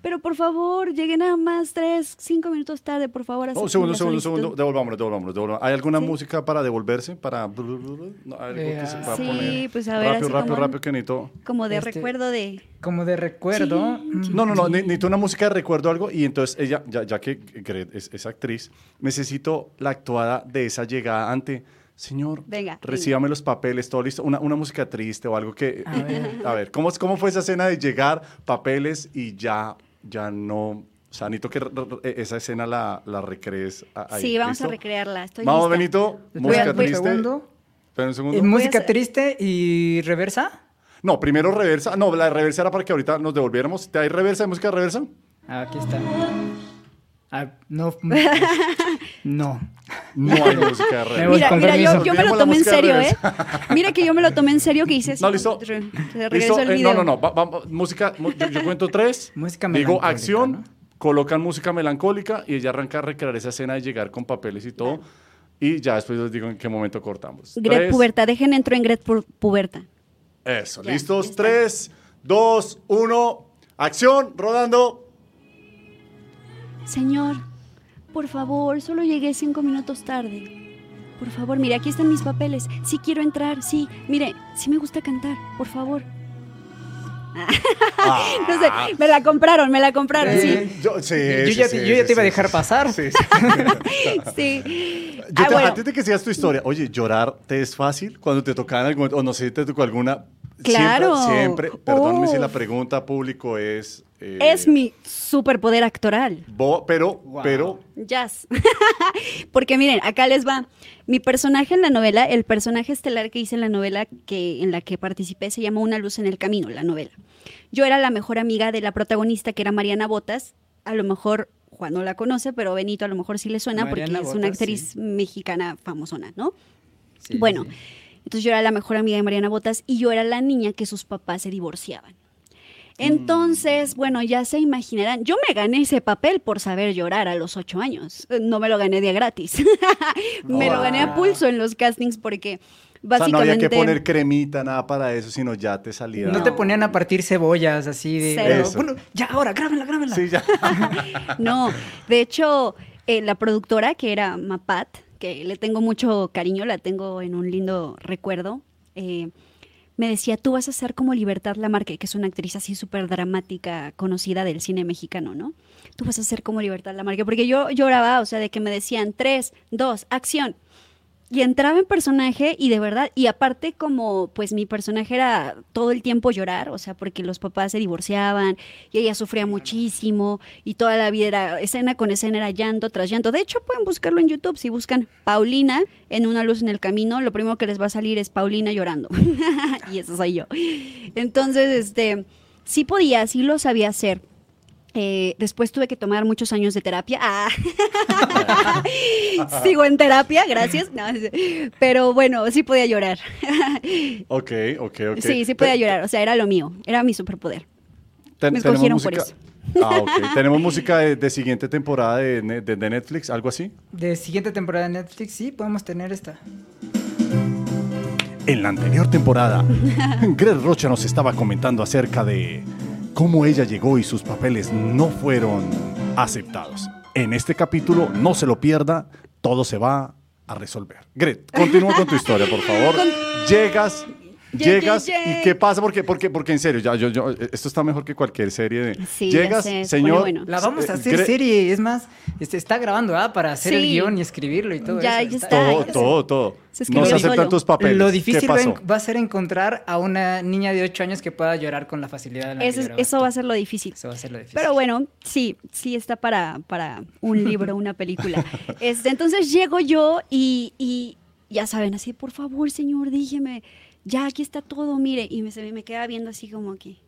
Pero por favor, llegué nada más tres, cinco minutos tarde, por favor. Oh, un acepten segundo, segundo, solicitud". segundo. Devolvámonos, devolvámonos, devolvámonos. ¿Hay alguna Sí. música para devolverse? Para... No, algo que se pueda Sí, poner? pues a ver, Rápido, así rápido, como- rápido, que necesito... Como de Este- recuerdo de... Como de recuerdo. Sí, mm, No, no, no, ne- necesito una música de recuerdo algo y entonces ella, ya, ya que Gret es, es actriz, necesito la actuada de esa llegada ante, señor, Venga, recíbame los papeles, todo listo, una, una música triste o algo que... A ver. <laughs> A ver, ¿cómo, ¿cómo fue esa escena de llegar, papeles y ya, ya no... O sea, necesito que esa escena la, la recrees a- ahí. sí, vamos a ¿listo? recrearla. Estoy Vamos, lista. Benito, Voy música a- voy a- triste. segundo. Espera un segundo. Eh, música triste y reversa. No, primero reversa. No, la reversa era para que ahorita nos devolviéramos. ¿Te hay reversa de música reversa? Ah, Aquí está. Ah, no. <laughs> No. No hay música de Mira, mira, yo, yo me lo tomé en serio, ¿eh? Mira que yo me lo tomé en serio que hice así. No, listo. ¿Listo? el Eh, video. no, no, no. va- va- música. Yo, yo cuento tres. <laughs> Música Digo acción. ¿no? Colocan música melancólica y ella arranca a recrear esa escena de llegar con papeles y todo. Y ya después les digo en qué momento cortamos. Gret Tres. Puberta, dejen entro en Gret Pu- Puberta. Eso. Ya, ¿Listos? Tres, dos, uno. Acción. Rodando. Señor, por favor, solo llegué cinco minutos tarde. Por favor, mire, aquí están mis papeles. Sí quiero entrar, sí. Mire, sí me gusta cantar, por favor. <laughs> No sé, me la compraron, me la compraron, Eh, sí. Yo, sí, Yo sí, ya sí, te- yo ya sí, te iba a dejar pasar. Sí, sí. <laughs> Sí. <laughs> Yo Ah, te, bueno. Antes de que sigas tu historia, oye, ¿llorar te es fácil cuando te tocaba en algún momento? O no sé si te tocó alguna. Claro. Siempre, siempre perdónenme si la pregunta público es. eh, Es mi superpoder actoral. bo- pero, Wow. pero. Jazz. <laughs> Porque miren, acá les va. Mi personaje en la novela, el personaje estelar que hice en la novela que, en la que participé se llama Una luz en el camino, la novela. Yo era la mejor amiga de la protagonista, que era Mariana Botas. A lo mejor Juan no la conoce, pero Benito a lo mejor sí le suena Mariana porque es una actriz sí. mexicana famosona, ¿no? Sí, bueno, sí. Entonces yo era la mejor amiga de Mariana Botas y yo era la niña que sus papás se divorciaban. Entonces, bueno, ya se imaginarán, yo me gané ese papel por saber llorar a los ocho años. Eh, No me lo gané de gratis. <laughs> me lo gané a pulso en los castings porque O sea, no básicamente... había que poner cremita, nada para eso, sino ya te salía. No te ponían a partir cebollas así de. Cero. Eso. Bueno, ya ahora, grábenla, grábenla. Sí, ya. <laughs> No, de hecho, eh, la productora, que era Mapat, que le tengo mucho cariño, la tengo en un lindo recuerdo, eh, me decía, tú vas a ser como Libertad Lamarque, que es una actriz así súper dramática, conocida del cine mexicano, ¿no? Tú vas a ser como Libertad Lamarque, porque yo lloraba, o sea, de que me decían, tres, dos, acción. Y entraba en personaje y de verdad, y aparte como pues mi personaje era todo el tiempo llorar, o sea, porque los papás se divorciaban y ella sufría muchísimo y toda la vida era escena con escena era llanto tras llanto. De hecho, pueden buscarlo en YouTube, si buscan Paulina en una luz en el camino, lo primero que les va a salir es Paulina llorando. <laughs> y eso soy yo. Entonces, este, sí podía, sí lo sabía hacer. Eh, después tuve que tomar muchos años de terapia. Ah. <laughs> <laughs> Sigo en terapia, gracias. No, pero bueno, sí podía llorar. <laughs> Ok, ok, ok. Sí, sí podía llorar. O sea, era lo mío, era mi superpoder. ten- me escogieron por eso. Ah, ok. Tenemos música de, de siguiente temporada de, de- de Netflix, algo así. De siguiente temporada de Netflix, sí, podemos tener esta. En la anterior temporada, Greg Rocha nos estaba comentando acerca de cómo ella llegó y sus papeles no fueron aceptados. En este capítulo, no se lo pierda, todo se va a resolver. Greg, continúa con tu historia, por favor. Llegas, llegas y ¿qué pasa? Porque, porque, porque en serio, ya, yo, yo, esto está mejor que cualquier serie de... Sí, Llegas, señor... bueno. La vamos a eh, hacer serie, es más, este, está grabando, ¿ah? Para hacer el guion y escribirlo y todo Ya, eso. ya Está-. Todo, ya sé. todo, todo. Se No se solo. aceptan tus papeles. Lo ¿Qué difícil va, pasó? en- va a ser encontrar a una niña de 8 años que pueda llorar con la facilidad de la Eso, que es- llorabas eso tú. va a ser lo difícil. Eso va a ser lo difícil. Pero bueno, sí, sí está para, para un libro, una película. <laughs> Este, entonces llego yo y, y ya saben, así, por favor, señor, dígeme, ya aquí está todo, mire, y me, se me queda viendo así como que,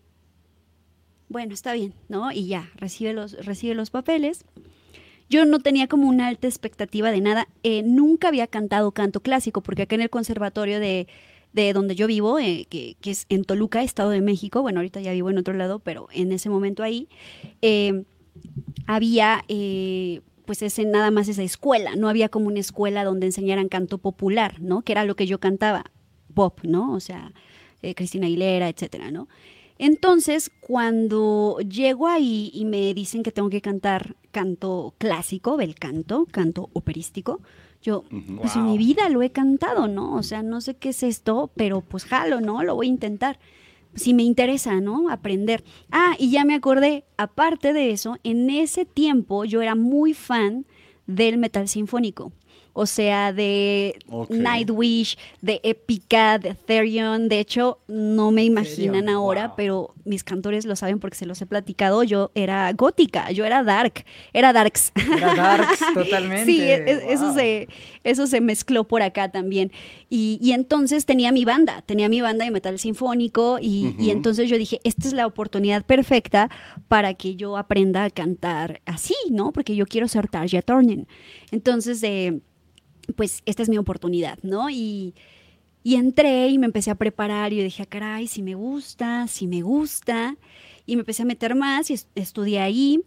bueno, está bien, ¿no? Y ya, recibe los, recibe los papeles. Yo no tenía como una alta expectativa de nada. Eh, nunca había cantado canto clásico, porque acá en el conservatorio de, de donde yo vivo, eh, que, que, es en Toluca, Estado de México, bueno, ahorita ya vivo en otro lado, pero en ese momento ahí, eh, había pues ese, nada más esa escuela, no había como una escuela donde enseñaran canto popular, ¿no? Que era lo que yo cantaba, pop, ¿no? O sea, eh, Cristina Aguilera, etcétera, ¿no? Entonces, cuando llego ahí y me dicen que tengo que cantar canto clásico, bel canto, canto operístico, yo, pues en mi vida lo he cantado, ¿no? O sea, no sé qué es esto, pero pues jalo, ¿no? Lo voy a intentar. Si me interesa, ¿no? Aprender. Ah, y ya me acordé, aparte de eso, en ese tiempo yo era muy fan del metal sinfónico o sea, de. Nightwish, de Epica, de Therion. De hecho, no me imaginan Therion, ahora, wow. pero mis cantores lo saben porque se los he platicado. Yo era gótica, yo era dark, era darks. Era darks, <laughs> totalmente. Sí, e- e- eso, se, eso se mezcló por acá también. Y, y entonces tenía mi banda, tenía mi banda de metal sinfónico y, y entonces yo dije, esta es la oportunidad perfecta para que yo aprenda a cantar así, ¿no? Porque yo quiero ser Tarja Turner. Entonces, eh, pues esta es mi oportunidad, ¿no? Y, entré y me empecé a preparar y dije, "Ah, caray, si me gusta, si me gusta. Y me empecé a meter más y est- estudié ahí.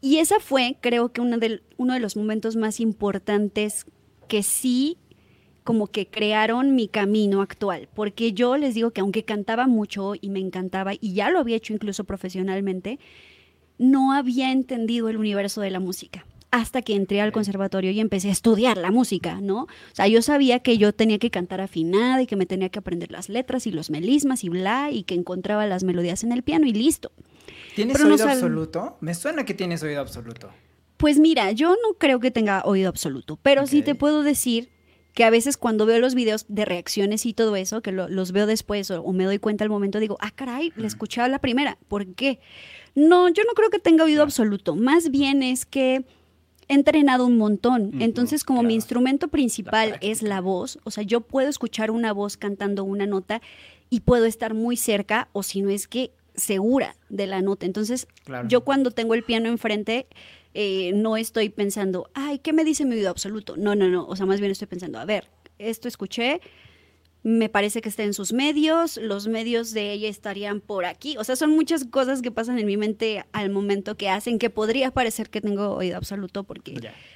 Y esa fue, creo que del, uno de los momentos más importantes que sí como que crearon mi camino actual, porque yo les digo que aunque cantaba mucho y me encantaba, y ya lo había hecho incluso profesionalmente, no había entendido el universo de la música hasta que entré al conservatorio y empecé a estudiar la música, ¿no? O sea, yo sabía que yo tenía que cantar afinada y que me tenía que aprender las letras y los melismas y bla, y que encontraba las melodías en el piano y listo. ¿Tienes pero oído absoluto? Me suena que tienes oído absoluto. Pues mira, yo no creo que tenga oído absoluto, pero sí te puedo decir que a veces cuando veo los videos de reacciones y todo eso, que lo- los veo después o, o me doy cuenta al momento, digo, ah, caray, la escuchaba la primera. ¿Por qué? No, yo no creo que tenga oído absoluto. Más bien es que he entrenado un montón. Entonces, como mi instrumento principal es la voz, o sea, yo puedo escuchar una voz cantando una nota y puedo estar muy cerca, o si no es que segura de la nota. Entonces, Claro. yo cuando tengo el piano enfrente, eh, no estoy pensando, ay, ¿qué me dice mi oído absoluto? No, no, no. O sea, más bien estoy pensando, a ver, esto escuché, me parece que está en sus medios, los medios de ella estarían por aquí. O sea, son muchas cosas que pasan en mi mente al momento que hacen que podría parecer que tengo oído absoluto porque.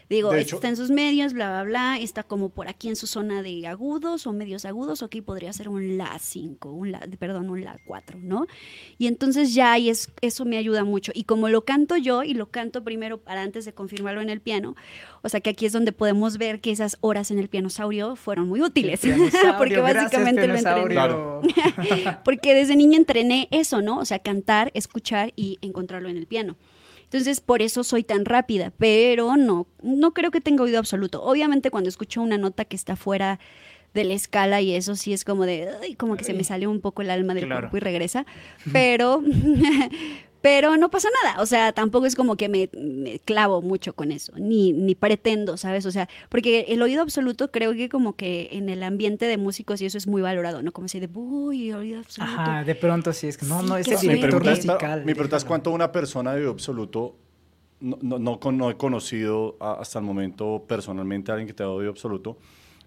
Digo, hecho- está en sus medios, bla, bla, bla, está como por aquí en su zona de agudos o medios agudos, ok, podría ser un La 5, un La, perdón, un La 4, ¿no? Y entonces ya ahí es, eso me ayuda mucho. Y como lo canto yo y lo canto primero para antes de confirmarlo en el piano, o sea que aquí es donde podemos ver que esas horas en el pianosaurio fueron muy útiles. <laughs> porque básicamente lo entrené. <laughs> Porque desde niña entrené eso, ¿no? O sea, cantar, escuchar y encontrarlo en el piano. Entonces, por eso soy tan rápida, pero no, no creo que tenga oído absoluto. Obviamente, cuando escucho una nota que está fuera de la escala y eso sí es como de, ay, como que se me sale un poco el alma del Claro. cuerpo y regresa, <laughs> pero, <laughs> pero no pasa nada. O sea, tampoco es como que me, me clavo mucho con eso, ni, ni pretendo, ¿sabes? O sea, porque el oído absoluto creo que como que en el ambiente de músicos y eso es muy valorado, ¿no? Como así de, uy, oído absoluto. Ajá, de pronto sí, es que no, Sí, no, suerte. Mi director pregunta, es, musical. mi pregunta es déjalo. cuánto una persona de absoluto, no, no, no, no he conocido hasta el momento personalmente a alguien que te ha oído absoluto,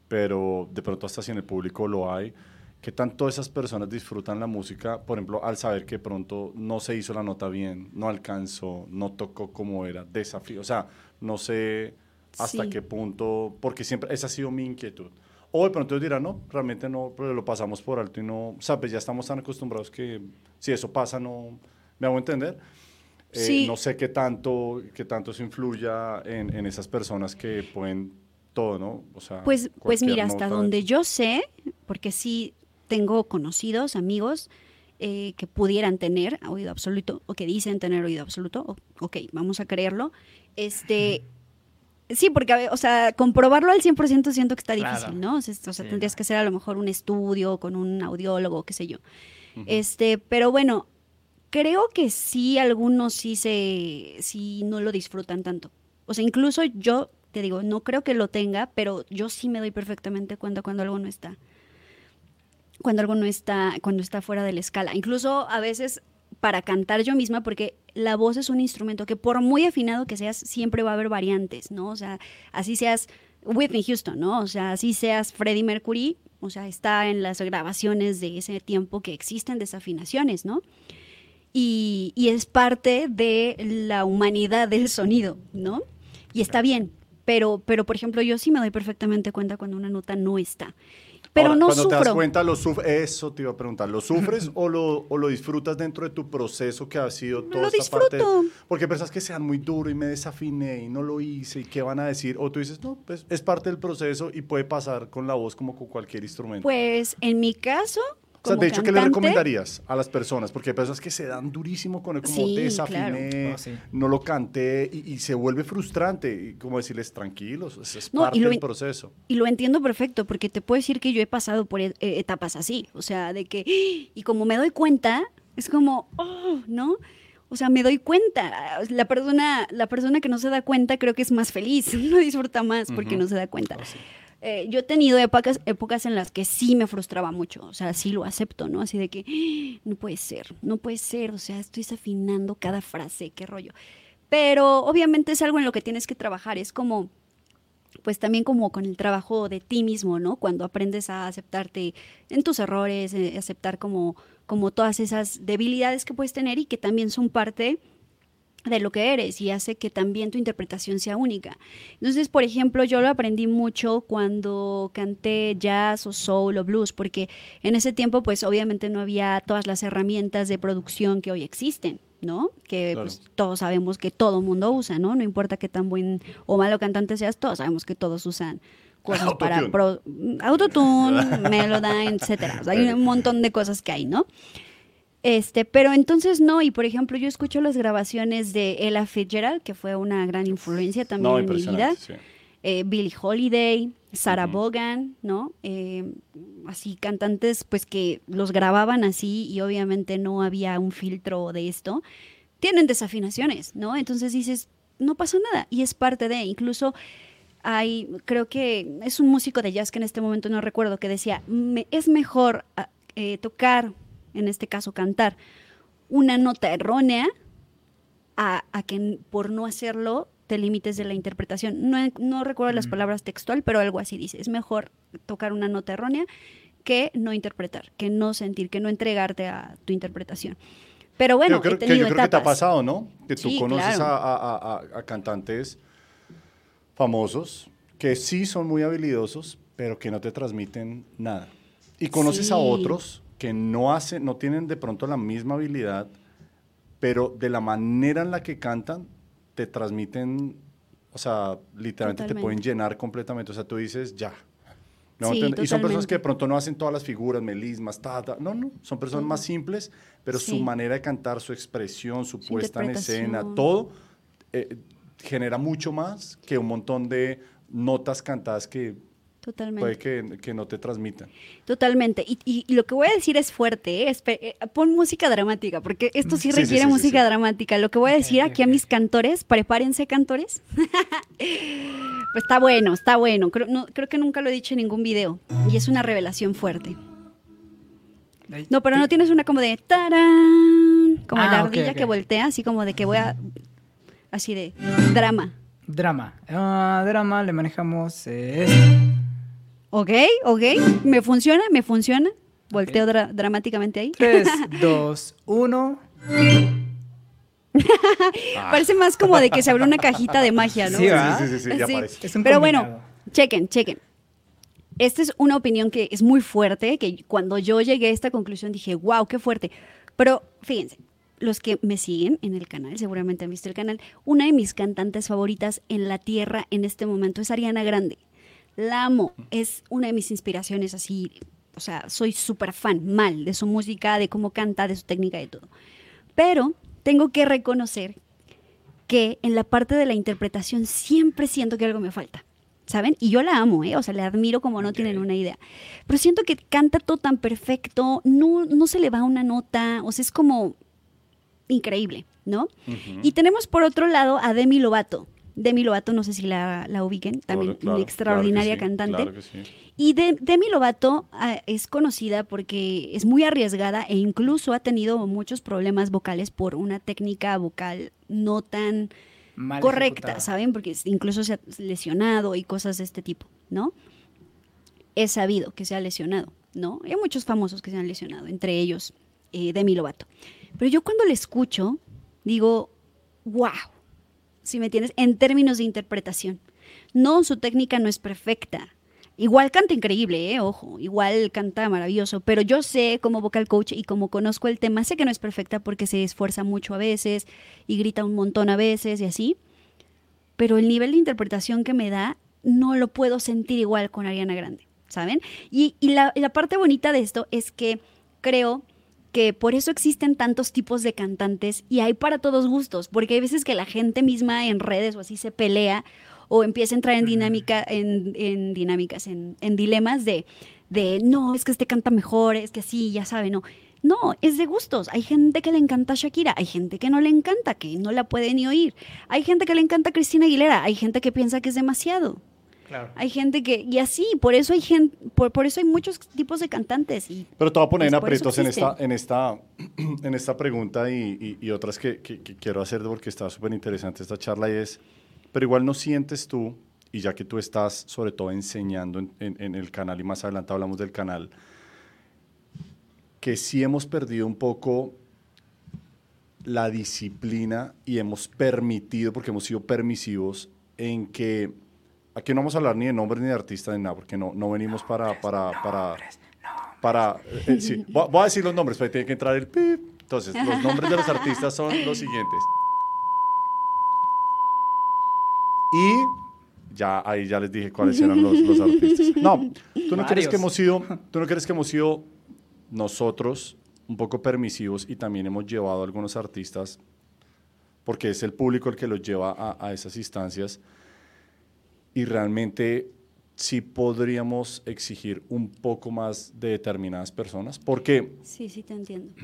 pero de pronto hasta si en el público lo hay, que tanto esas personas disfrutan la música, por ejemplo, al saber que pronto no se hizo la nota bien, no alcanzó, no tocó como era, desafío, o sea, no sé hasta Sí. qué punto, porque siempre esa ha sido mi inquietud. O de pronto ellos dirán, no, realmente no, pero lo pasamos por alto y no, sea, pues ya estamos tan acostumbrados que si eso pasa, no, me hago entender. Eh, Sí. No sé qué tanto, qué tanto eso influya en, en esas personas que pueden todo, ¿no? O sea, Pues, pues mira, hasta donde yo sé, porque sí tengo conocidos, amigos, eh, que pudieran tener oído absoluto o que dicen tener oído absoluto, o- ok, vamos a creerlo. Este, sí, porque, o sea, comprobarlo al 100% siento que está Claro. difícil, ¿no? O sea, o sea, Sí, tendrías que hacer a lo mejor un estudio con un audiólogo, qué sé yo. Este, pero bueno, creo que sí, algunos sí se, sí no lo disfrutan tanto. O sea, incluso yo te digo, no creo que lo tenga, pero yo sí me doy perfectamente cuenta cuando algo no está. Cuando algo no está, cuando está fuera de la escala. Incluso a veces para cantar yo misma, porque la voz es un instrumento que por muy afinado que seas, siempre va a haber variantes, ¿no? O sea, así seas Whitney Houston, ¿no? O sea, así seas Freddie Mercury, o sea, está en las grabaciones de ese tiempo que existen desafinaciones, ¿no? Y, y es parte de la humanidad del sonido, ¿no? Y está bien, pero, pero por ejemplo, yo sí me doy perfectamente cuenta cuando una nota no está. Pero Ahora, no cuando sufro. te das cuenta, lo eso te iba a preguntar, ¿lo sufres o, lo, o lo disfrutas dentro de tu proceso que ha sido toda Lo esta parte? disfruto. Porque pensás que sean muy duro y me desafiné y no lo hice y qué van a decir. O tú dices, no, pues es parte del proceso y puede pasar con la voz como con cualquier instrumento. Pues en mi caso, o sea, de hecho, ¿qué le recomendarías a las personas? Porque hay personas que se dan durísimo con el como Sí, desafiné, claro. Oh, sí. no lo canté y, y se vuelve frustrante. Y como decirles, tranquilos, es, es No, parte lo del proceso. Y lo entiendo perfecto, porque te puedo decir que yo he pasado por e- eh, etapas así. O sea, de que. Y como me doy cuenta, es como, oh, ¿no? O sea, me doy cuenta. La persona, la persona que no se da cuenta creo que es más feliz, <laughs> no disfruta más porque no se da cuenta. Oh, sí. Eh, yo he tenido épocas, épocas en las que sí me frustraba mucho, o sea, sí lo acepto, ¿no? Así de que "Ah, no puede ser, no puede ser, o sea, estoy desafinando cada frase, qué rollo. Pero obviamente es algo en lo que tienes que trabajar, es como, pues también como con el trabajo de ti mismo, ¿no? Cuando aprendes a aceptarte en tus errores, eh, aceptar como, como todas esas debilidades que puedes tener y que también son parte de lo que eres y hace que también tu interpretación sea única. Entonces, por ejemplo, yo lo aprendí mucho cuando canté jazz o soul o blues, porque en ese tiempo, pues obviamente no había todas las herramientas de producción que hoy existen. ¿no? Que Claro. pues, todos sabemos que todo mundo usa, ¿no? No importa qué tan buen o malo cantante seas, todos sabemos que todos usan cosas para Autotune. pro- autotune, <laughs> Melodyne, etcétera. O sea, hay un montón de cosas que hay, ¿no? Este, pero entonces no, y por ejemplo, yo escucho las grabaciones de Ella Fitzgerald, que fue una gran influencia también No, en mi vida. sí. Eh, Billie Holiday, Sarah Ujú. Vaughan, ¿no? Eh, así cantantes pues que los grababan así y obviamente no había un filtro de esto. Tienen desafinaciones, ¿no? Entonces dices, no pasa nada y es parte de, incluso hay, creo que es un músico de jazz que en este momento no recuerdo, que decía, "Me- es mejor ah, eh, tocar, en este caso cantar, una nota errónea a, a que por no hacerlo te limites de la interpretación. No, no recuerdo las palabras textual, pero algo así dice. Es mejor tocar una nota errónea que no interpretar, que no sentir, que no entregarte a tu interpretación. Pero bueno, yo creo, he que, yo creo que te ha pasado, ¿no? Que tú Sí, conoces claro. a, a- cantantes famosos que sí son muy habilidosos, pero que no te transmiten nada. Y conoces a otros que no hacen, no tienen de pronto la misma habilidad, pero de la manera en la que cantan, te transmiten, o sea, literalmente te Totalmente. pueden llenar completamente. O sea, tú dices, ya. ¿no? Sí, y son personas que de pronto no hacen todas las figuras, melismas, ta, ta. No, no, son personas más simples, pero su Sí. manera de cantar, su expresión, su, Su puesta en escena, todo eh, genera mucho más que un montón de notas cantadas que Totalmente. puede que, que no te transmitan. Totalmente. Y, y- y lo que voy a decir es fuerte. ¿eh? Espe- eh, pon música dramática, porque esto sí Sí, sí, requiere sí, sí, música sí. dramática. Lo que voy a decir aquí a mis cantores, prepárense cantores. <laughs> pues está bueno, está bueno. Creo, no- creo que nunca lo he dicho en ningún video. Y es una revelación fuerte. No, pero no tienes una como de tarán, como Ah, la ardilla que voltea, así como de que voy a. Así de drama. Drama. Ah, drama le manejamos. eh, ¿Ok? ¿Ok? ¿Me funciona? ¿Me funciona? Volteo dra- dramáticamente ahí. 3, 2, 1. Parece más como de que se abre una cajita de magia, ¿no? Sí. Sí, sí, sí, sí, ya Sí. aparece. Es un Pero combinado. bueno, chequen, chequen. Esta es una opinión que es muy fuerte, que cuando yo llegué a esta conclusión dije, wow, qué fuerte. Pero fíjense, los que me siguen en el canal, seguramente han visto el canal, una de mis cantantes favoritas en la tierra en este momento es Ariana Grande. La amo, es una de mis inspiraciones así, o sea, soy súper fan, mal, de su música, de cómo canta, de su técnica, de todo. Pero tengo que reconocer que en la parte de la interpretación siempre siento que algo me falta. ¿Saben? Y yo la amo, ¿eh? O sea, la admiro como no Ok. tienen una idea. Pero siento que canta todo tan perfecto, no, no se le va una nota, o sea, es como increíble, ¿no? Ujú. Y tenemos por otro lado a Demi Lovato, Demi Lovato, no sé si la, la ubiquen, también Claro, claro, una extraordinaria claro que sí, cantante. claro que sí. Y de- Demi Lovato ah, es conocida porque es muy arriesgada e incluso ha tenido muchos problemas vocales por una técnica vocal no tan Mal correcta, ejecutada. ¿saben? Porque incluso se ha lesionado y cosas de este tipo, ¿no? Es sabido que se ha lesionado, ¿no? Hay muchos famosos que se han lesionado, entre ellos eh, Demi Lovato. Pero yo cuando le escucho, digo, wow, si me entiendes, en términos de interpretación. No, su técnica no es perfecta. Igual canta increíble, ¿eh? ojo, igual canta maravilloso, pero yo sé como vocal coach y como conozco el tema, sé que no es perfecta porque se esfuerza mucho a veces y grita un montón a veces y así, pero el nivel de interpretación que me da no lo puedo sentir igual con Ariana Grande, ¿saben? Y la parte bonita de esto es que creo que por eso existen tantos tipos de cantantes y hay para todos gustos, porque hay veces que la gente misma en redes o así se pelea o empieza a entrar en dinámica, en, en dinámicas, en, en dilemas de, de no, es que este canta mejor, es que sí, ya sabe, no. No, es de gustos. Hay gente que le encanta Shakira, hay gente que no le encanta, que no la puede ni oír. Hay gente que le encanta Cristina Aguilera, hay gente que piensa que es demasiado. Claro. Hay gente que, y así, por eso hay gente, por, por eso hay muchos tipos de cantantes. Y Pero te voy a poner en Pues eso aprietos en esta, en esta, <clears throat> en esta pregunta y, y- y otras que, que- que quiero hacer porque está súper interesante esta charla y es, pero igual no sientes tú, y ya que tú estás sobre todo enseñando en, en- en el canal y más adelante hablamos del canal, que sí hemos perdido un poco la disciplina y hemos permitido, porque hemos sido permisivos en que, aquí no vamos a hablar ni de nombres ni de artistas ni nada, porque no, no venimos para, para, para, para, eh, eh, sí, voy, voy a decir los nombres, pero tiene que entrar el pip. Entonces, los nombres de los artistas son los siguientes. Y ya ahí ya les dije cuáles eran los, los artistas. No, tú no crees que hemos sido, tú no crees que hemos sido nosotros un poco permisivos y también hemos llevado a algunos artistas, porque es el público el que los lleva a, a esas instancias, y realmente sí podríamos exigir un poco más de determinadas personas, porque sí, sí te entiendo.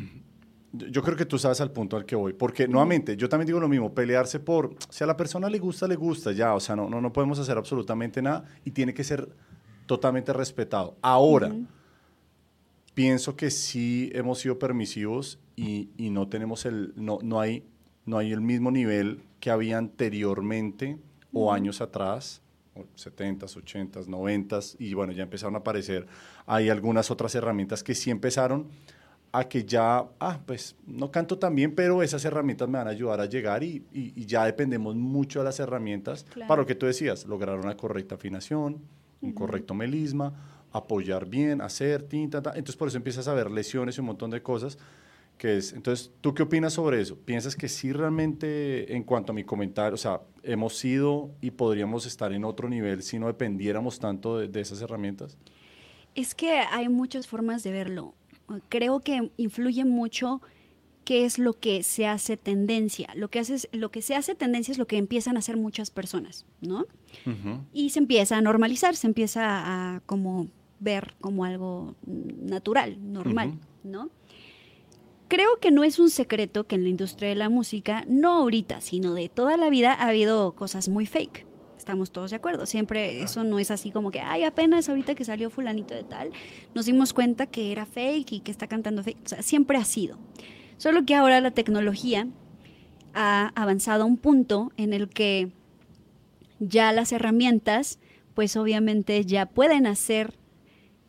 yo creo que tú sabes al punto al que voy, porque nuevamente, yo también digo lo mismo, pelearse por, si a la persona le gusta, le gusta, ya, o sea, no, no, no podemos hacer absolutamente nada y tiene que ser totalmente respetado. Ahora, pienso que sí hemos sido permisivos y, y no tenemos el, no, no, hay, no hay el mismo nivel que había anteriormente o años atrás, 70s, 80s, 90s, y bueno, ya empezaron a aparecer, hay algunas otras herramientas que sí empezaron a que ya, ah, pues no canto tan bien, pero esas herramientas me van a ayudar a llegar y, y- y ya dependemos mucho de las herramientas Claro. para lo que tú decías, lograr una correcta afinación, un correcto melisma, apoyar bien, hacer, tin, ta, ta. Entonces por eso empiezas a ver lesiones y un montón de cosas. Que es, entonces, ¿tú qué opinas sobre eso? ¿Piensas que sí realmente, en cuanto a mi comentario, o sea, hemos sido y podríamos estar en otro nivel si no dependiéramos tanto de, de esas herramientas? Es que hay muchas formas de verlo. Creo que influye mucho qué es lo que se hace tendencia. Lo que, hace es- lo que se hace tendencia es lo que empiezan a hacer muchas personas, ¿no? Y se empieza a normalizar, se empieza a como ver como algo natural, normal. ¿no? Creo que no es un secreto que en la industria de la música, no ahorita, sino de toda la vida, ha habido cosas muy fake. Estamos todos de acuerdo. Siempre eso no es así como que, ay, apenas ahorita que salió fulanito de tal, nos dimos cuenta que era fake y que está cantando fake. O sea, siempre ha sido. Solo que ahora la tecnología ha avanzado a un punto en el que ya las herramientas, pues obviamente ya pueden hacer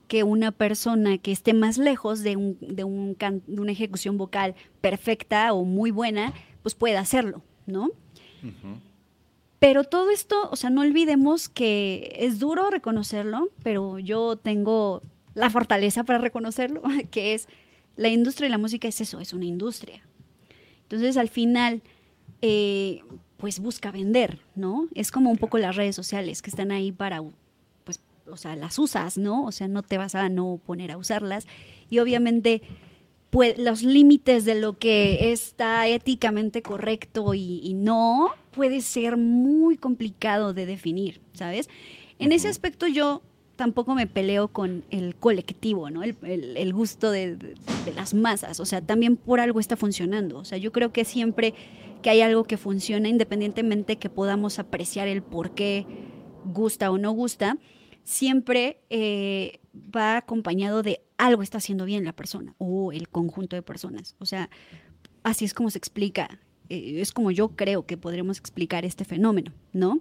que una persona que esté más lejos de, un- de un can- de una ejecución vocal perfecta o muy buena, pues pueda hacerlo, ¿no? Pero todo esto, o sea, no olvidemos que es duro reconocerlo, pero yo tengo la fortaleza para reconocerlo, <laughs> que es la industria de la música es eso, es una industria. Entonces, al final, eh, pues busca vender, ¿no? Es como un poco las redes sociales que están ahí para, o sea, las usas, ¿no? O sea, no te vas a no poner a usarlas. Y obviamente, pues, los límites de lo que está éticamente correcto y, y no puede ser muy complicado de definir, ¿sabes? En ese aspecto yo tampoco me peleo con el colectivo, ¿no? El, el- el gusto de, de- de las masas. O sea, también por algo está funcionando. O sea, yo creo que siempre que hay algo que funciona independientemente que podamos apreciar el por qué gusta o no gusta, siempre eh, va acompañado de algo está haciendo bien la persona o el conjunto de personas. O sea, así es como se explica, eh, es como yo creo que podremos explicar este fenómeno, ¿no?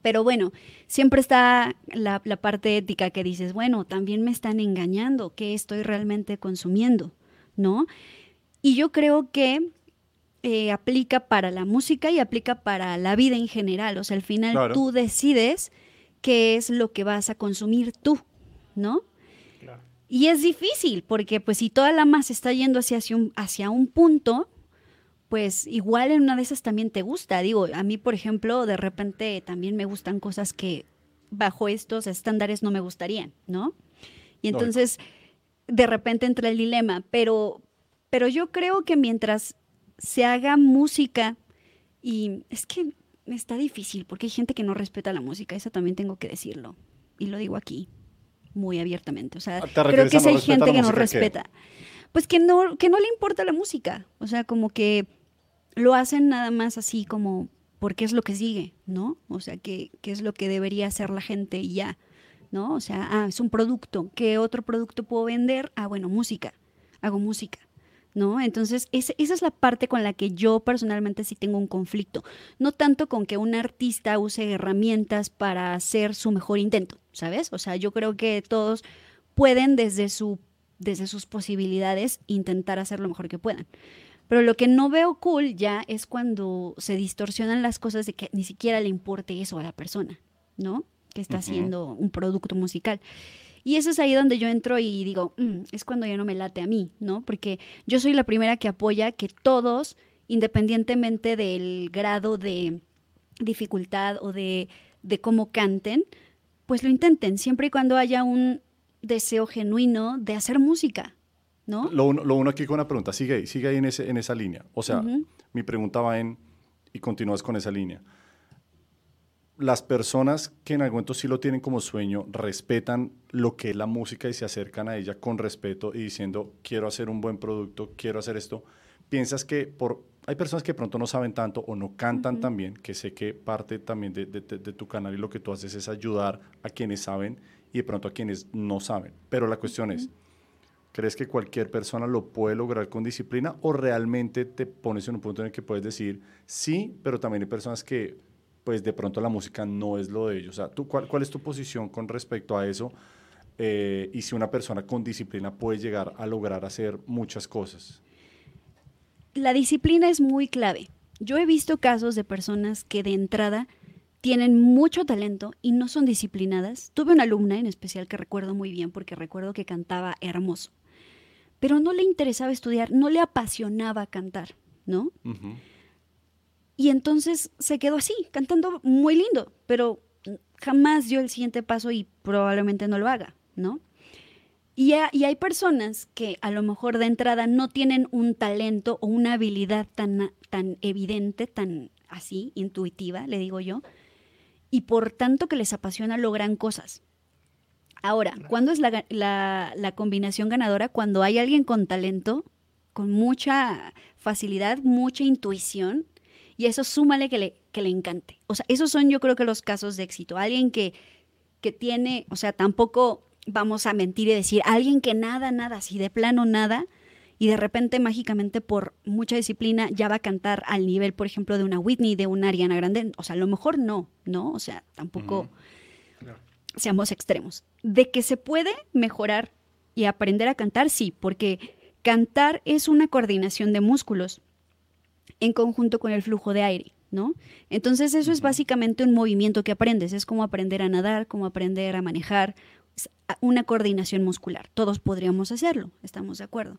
Pero bueno, siempre está la, parte ética que dices, bueno, también me están engañando, ¿qué estoy realmente consumiendo? ¿No? Y yo creo que eh, aplica para la música y aplica para la vida en general. O sea, al final tú decides qué es lo que vas a consumir tú, ¿no? Y es difícil, porque pues si toda la masa está yendo hacia, hacia, un, hacia un punto, pues igual en una de esas también te gusta. Digo, a mí, por ejemplo, de repente también me gustan cosas que bajo estos estándares no me gustarían, ¿no? Y entonces, de repente entra el dilema, pero, pero yo creo que mientras se haga música, y es que está difícil, porque hay gente que no respeta la música, eso también tengo que decirlo, y lo digo aquí muy abiertamente. O sea, ah, creo que hay gente que no respeta. Pues que no, que no le importa la música. O sea, como que lo hacen nada más así como porque es lo que sigue, ¿no? O sea, que, es lo que debería hacer la gente y ya, ¿no? O sea, ah, es un producto. ¿Qué otro producto puedo vender? Ah, bueno, música. Hago música. ¿No? Entonces, esa es la parte con la que yo personalmente sí tengo un conflicto. No tanto con que un artista use herramientas para hacer su mejor intento, ¿sabes? O sea, yo creo que todos pueden desde, su, desde sus posibilidades intentar hacer lo mejor que puedan. Pero lo que no veo cool ya es cuando se distorsionan las cosas de que ni siquiera le importe eso a la persona, ¿no? Que está haciendo un producto musical. Y eso es ahí donde yo entro y digo, mm, es cuando ya no me late a mí, ¿no? Porque yo soy la primera que apoya que todos, independientemente del grado de dificultad o de, de cómo canten, pues lo intenten, siempre y cuando haya un deseo genuino de hacer música, ¿no? Lo uno, aquí con una pregunta, sigue ahí, sigue ahí en, ese, en esa línea. O sea, mi pregunta va en, y continúas con esa línea. Las personas que en algún momento sí lo tienen como sueño, respetan lo que es la música y se acercan a ella con respeto y diciendo, quiero hacer un buen producto, quiero hacer esto. ¿Piensas que por, hay personas que pronto no saben tanto o no cantan tan bien, que sé que parte también de, de, tu canal y lo que tú haces es ayudar a quienes saben y de pronto a quienes no saben. Pero la cuestión es, ¿Crees que cualquier persona lo puede lograr con disciplina o realmente te pones en un punto en el que puedes decir sí, pero también hay personas que pues de pronto la música no es lo de ellos? O sea, ¿tú, cuál, ¿cuál es tu posición con respecto a eso? Eh, y si una persona con disciplina puede llegar a lograr hacer muchas cosas. La disciplina es muy clave. Yo he visto casos de personas que de entrada tienen mucho talento y no son disciplinadas. Tuve una alumna en especial que recuerdo muy bien porque recuerdo que cantaba hermoso pero no le interesaba estudiar, no le apasionaba cantar, ¿no? Y entonces se quedó así, cantando muy lindo, pero jamás dio el siguiente paso y probablemente no lo haga, ¿no? Y, y, hay personas que a lo mejor de entrada no tienen un talento o una habilidad tan, tan evidente, tan así, intuitiva, le digo yo, y por tanto que les apasiona logran cosas. Ahora, ¿cuándo es la, combinación ganadora? Cuando hay alguien con talento, con mucha facilidad, mucha intuición, y eso súmale que le, que le encante. O sea, esos son yo creo que los casos de éxito. Alguien que, que tiene, o sea, tampoco vamos a mentir y decir, alguien que nada, nada, así de plano nada, y de repente mágicamente por mucha disciplina ya va a cantar al nivel, por ejemplo, de una Whitney, de una Ariana Grande. O sea, a lo mejor no, ¿no? O sea, tampoco seamos extremos. De que se puede mejorar y aprender a cantar, sí, porque cantar es una coordinación de músculos en conjunto con el flujo de aire, ¿no? Entonces eso es básicamente un movimiento que aprendes, es como aprender a nadar, como aprender a manejar, una coordinación muscular. Todos podríamos hacerlo, estamos de acuerdo.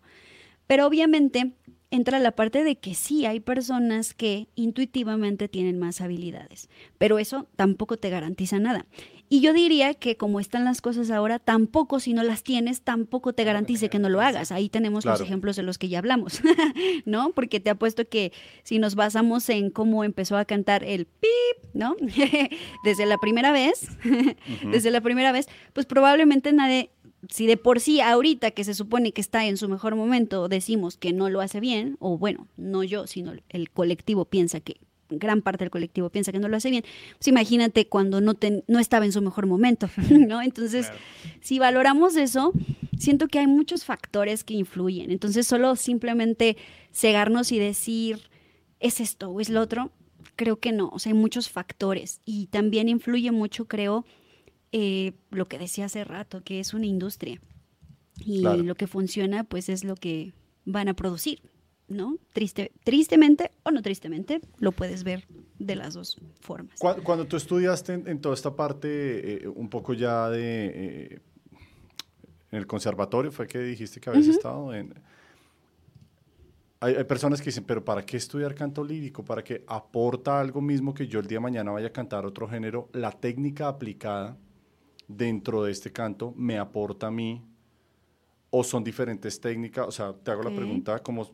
Pero obviamente entra la parte de que sí hay personas que intuitivamente tienen más habilidades, pero eso tampoco te garantiza nada. Y yo diría que como están las cosas ahora, tampoco si no las tienes, tampoco te garantice que no lo hagas. Ahí tenemos los ejemplos de los que ya hablamos, <laughs> ¿no? Porque te apuesto que si nos basamos en cómo empezó a cantar el pip, ¿no? <laughs> desde la primera vez, <laughs> desde la primera vez, pues probablemente nadie si de por sí ahorita que se supone que está en su mejor momento decimos que no lo hace bien, o bueno, no yo, sino el colectivo piensa que gran parte del colectivo piensa que no lo hace bien, pues imagínate cuando no, no estaba en su mejor momento, <laughs> ¿no? Entonces, si valoramos eso, siento que hay muchos factores que influyen. Entonces, solo simplemente cegarnos y decir, es esto o es lo otro, creo que no. O sea, hay muchos factores y también influye mucho, creo, eh, lo que decía hace rato, que es una industria. Y lo que funciona, pues es lo que van a producir. ¿No? Triste, tristemente o no tristemente, lo puedes ver de las dos formas. Cuando, tú estudiaste en, toda esta parte, eh, un poco ya de... Eh, en el conservatorio, fue que dijiste que habías estado en... Hay, hay, personas que dicen, pero ¿para qué estudiar canto lírico? ¿Para que aporta algo mismo que yo el día de mañana vaya a cantar otro género? La técnica aplicada dentro de este canto me aporta a mí o son diferentes técnicas? O sea, te hago la pregunta como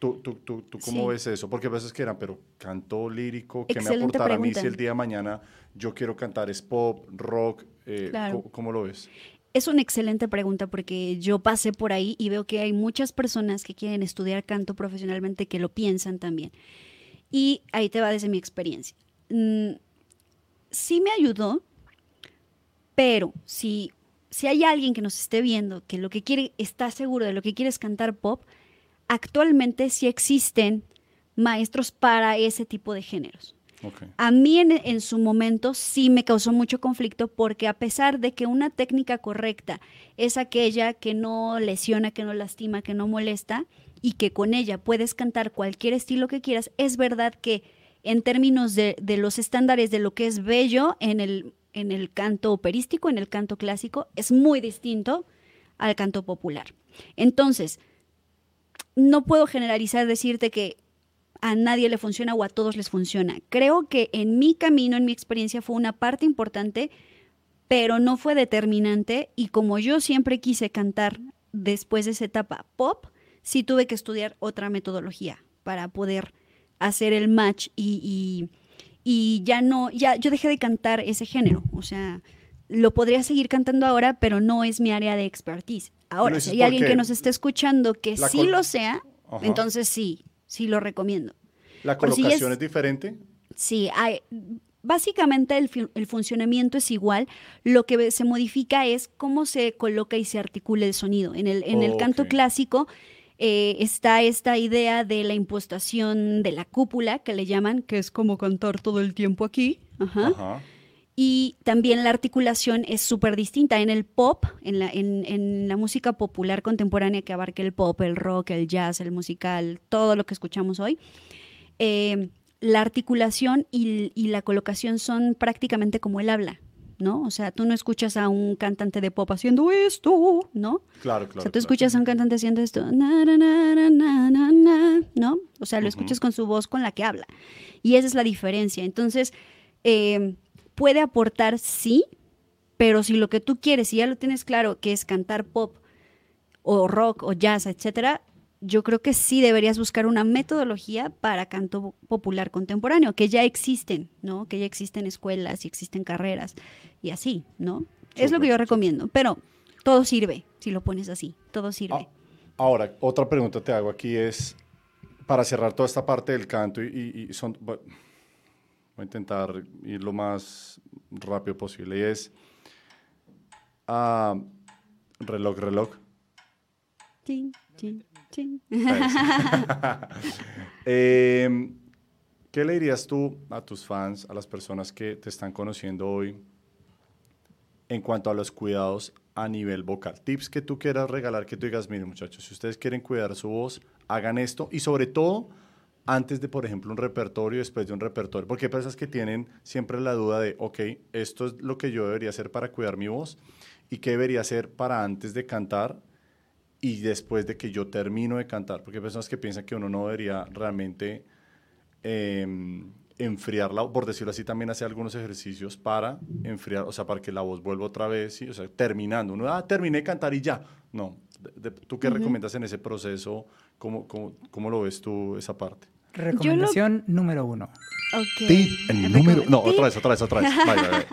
¿Tú, tú, tú, tú cómo ves eso? Porque a veces que eran, pero canto lírico, ¿qué me aportará a mí si el día de mañana yo quiero cantar es pop, rock? Eh, ¿cómo, lo ves? Es una excelente pregunta porque yo pasé por ahí y veo que hay muchas personas que quieren estudiar canto profesionalmente que lo piensan también. Y ahí te va desde mi experiencia. Mm, sí me ayudó, pero si, si hay alguien que nos esté viendo que lo que quiere, está seguro de lo que quiere es cantar pop, actualmente sí existen maestros para ese tipo de géneros. A mí en, su momento sí me causó mucho conflicto porque a pesar de que una técnica correcta es aquella que no lesiona, que no lastima, que no molesta y que con ella puedes cantar cualquier estilo que quieras, es verdad que en términos de, los estándares de lo que es bello en el, en el canto operístico, en el canto clásico, es muy distinto al canto popular. Entonces, no puedo generalizar, decirte que a nadie le funciona o a todos les funciona. Creo que en mi camino, en mi experiencia, fue una parte importante, pero no fue determinante. Y como yo siempre quise cantar después de esa etapa pop, sí tuve que estudiar otra metodología para poder hacer el match y, y, ya no, ya yo dejé de cantar ese género. O sea, lo podría seguir cantando ahora, pero no es mi área de expertise. Ahora, si hay alguien que nos esté escuchando que sí lo sea, entonces sí, sí lo recomiendo. ¿La colocación es, diferente? Sí, hay, básicamente el, funcionamiento es igual. Lo que se modifica es cómo se coloca y se articula el sonido. En el, en el canto clásico eh, está esta idea de la impostación de la cúpula, que le llaman, que es como cantar todo el tiempo aquí. Ajá y también la articulación es súper distinta. En el pop, en la, en, la, música popular contemporánea que abarca el pop, el rock, el jazz, el musical, todo lo que escuchamos hoy, eh, la articulación y, la colocación son prácticamente como el habla. ¿no? O sea, tú no escuchas a un cantante de pop haciendo esto, ¿no? Claro, claro. O sea, tú escuchas a un cantante haciendo esto, ¿no? O sea, lo escuchas con su voz con la que habla. Y esa es la diferencia. Entonces, eh, puede aportar, sí, pero si lo que tú quieres, si ya lo tienes claro, que es cantar pop o rock o jazz, etcétera, yo creo que sí deberías buscar una metodología para canto popular contemporáneo, que ya existen, ¿no? Que ya existen escuelas y existen carreras y así, ¿no? es lo que yo recomiendo, pero todo sirve, si lo pones así, todo sirve. Ah, ahora, otra pregunta te hago aquí es, para cerrar toda esta parte del canto, y, y son, Voy a intentar ir lo más rápido posible. Y es uh, reloj, reloj. Ching, ching, ching. <laughs> eh, ¿Qué le dirías tú a tus fans, a las personas que te están conociendo hoy en cuanto a los cuidados a nivel vocal? Tips que tú quieras regalar, que tú digas, miren muchachos, si ustedes quieren cuidar su voz, hagan esto y sobre todo antes de, por ejemplo, un repertorio, después de un repertorio, porque hay personas que tienen siempre la duda de, ok, esto es lo que yo debería hacer para cuidar mi voz y qué debería hacer para antes de cantar y después de que yo termino de cantar, porque hay personas que piensan que uno no debería realmente em, enfriarla, por decirlo así, también hace algunos ejercicios para enfriar, o sea, para que la voz vuelva otra vez, o sea, terminando. Uno, ah, terminé de cantar y ya. No, ¿tú qué recomiendas en ese proceso? ¿Cómo, cómo, cómo lo ves tú esa parte? Recomendación número uno. Tip el número... No, otra vez, otra vez, otra vez. <laughs>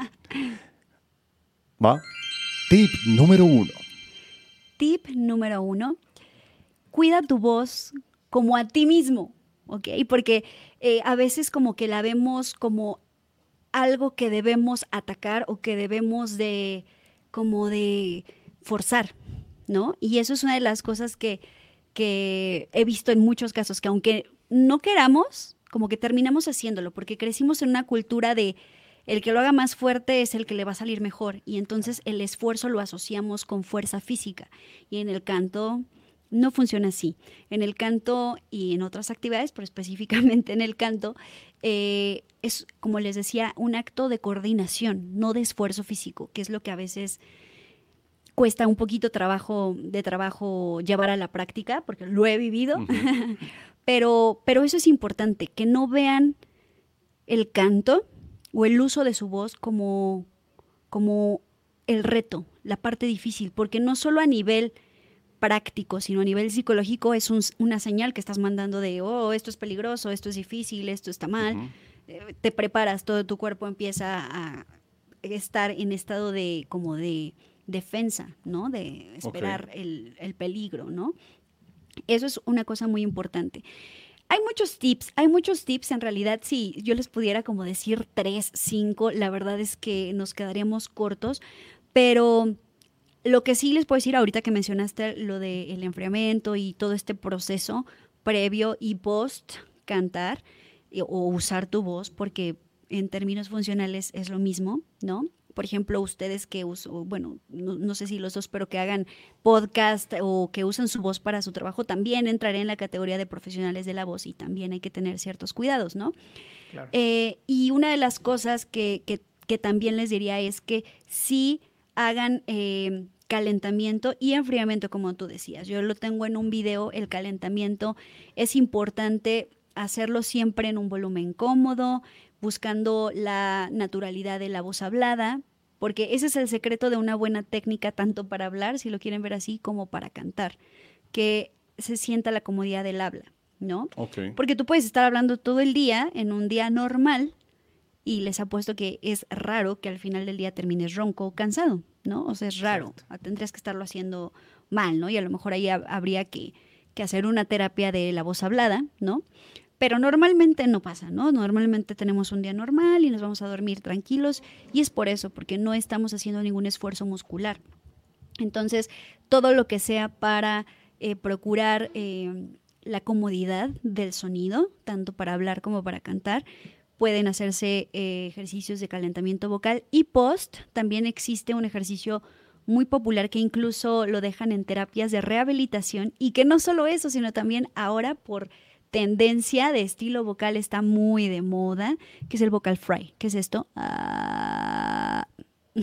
¿Va? Tip número uno. tip número uno, cuida tu voz como a ti mismo, ¿ok? Porque eh, a veces como que la vemos como algo que debemos atacar o que debemos de, como de forzar, ¿no? Y eso es una de las cosas que, que he visto en muchos casos, que aunque no queramos, como que terminamos haciéndolo, porque crecimos en una cultura de el que lo haga más fuerte es el que le va a salir mejor, y entonces el esfuerzo lo asociamos con fuerza física, y en el canto no funciona así. En el canto y en otras actividades, pero específicamente en el canto, eh, es, como les decía, un acto de coordinación, no de esfuerzo físico, que es lo que a veces cuesta un poquito trabajo, de trabajo llevar a la práctica, porque lo he vivido, <laughs> pero, pero eso es importante, que no vean el canto o el uso de su voz como, como el reto, la parte difícil, porque no solo a nivel práctico, sino a nivel psicológico es una señal que estás mandando de, oh, esto es peligroso, esto es difícil, esto está mal. Eh, te preparas, todo tu cuerpo empieza a estar en estado de como de defensa, ¿no? De esperar el, el peligro, ¿no? Eso es una cosa muy importante. Hay muchos tips, hay muchos tips. En realidad, si yo les pudiera como decir tres, cinco, la verdad es que nos quedaríamos cortos, pero lo que sí les puedo decir ahorita que mencionaste lo del enfriamiento y todo este proceso previo y post cantar o usar tu voz, porque en términos funcionales es lo mismo, ¿no? Por ejemplo, ustedes que usan, bueno, no, sé si los dos, pero que hagan podcast o que usan su voz para su trabajo, también entraré en la categoría de profesionales de la voz y también hay que tener ciertos cuidados, ¿no? Eh, y una de las cosas que, que, también les diría es que sí hagan eh, calentamiento y enfriamiento, como tú decías. Yo lo tengo en un video, el calentamiento es importante hacerlo siempre en un volumen cómodo, buscando la naturalidad de la voz hablada, porque ese es el secreto de una buena técnica tanto para hablar, si lo quieren ver así, como para cantar, que se sienta la comodidad del habla, ¿no? Porque tú puedes estar hablando todo el día en un día normal y les apuesto que es raro que al final del día termines ronco o cansado. ¿no? O sea, es raro. Ah, tendrías que estarlo haciendo mal, ¿no? Y a lo mejor ahí habría que, hacer una terapia de la voz hablada, ¿no? Pero normalmente no pasa, ¿no? Normalmente tenemos un día normal y nos vamos a dormir tranquilos y es por eso, porque no estamos haciendo ningún esfuerzo muscular. Entonces, todo lo que sea para eh, procurar eh, la comodidad del sonido, tanto para hablar como para cantar, pueden hacerse eh, ejercicios de calentamiento vocal y post también existe un ejercicio muy popular que incluso lo dejan en terapias de rehabilitación y que no solo eso, sino también ahora por tendencia de estilo vocal está muy de moda, que es el vocal fry. ¿Qué es esto? Ah. <laughs>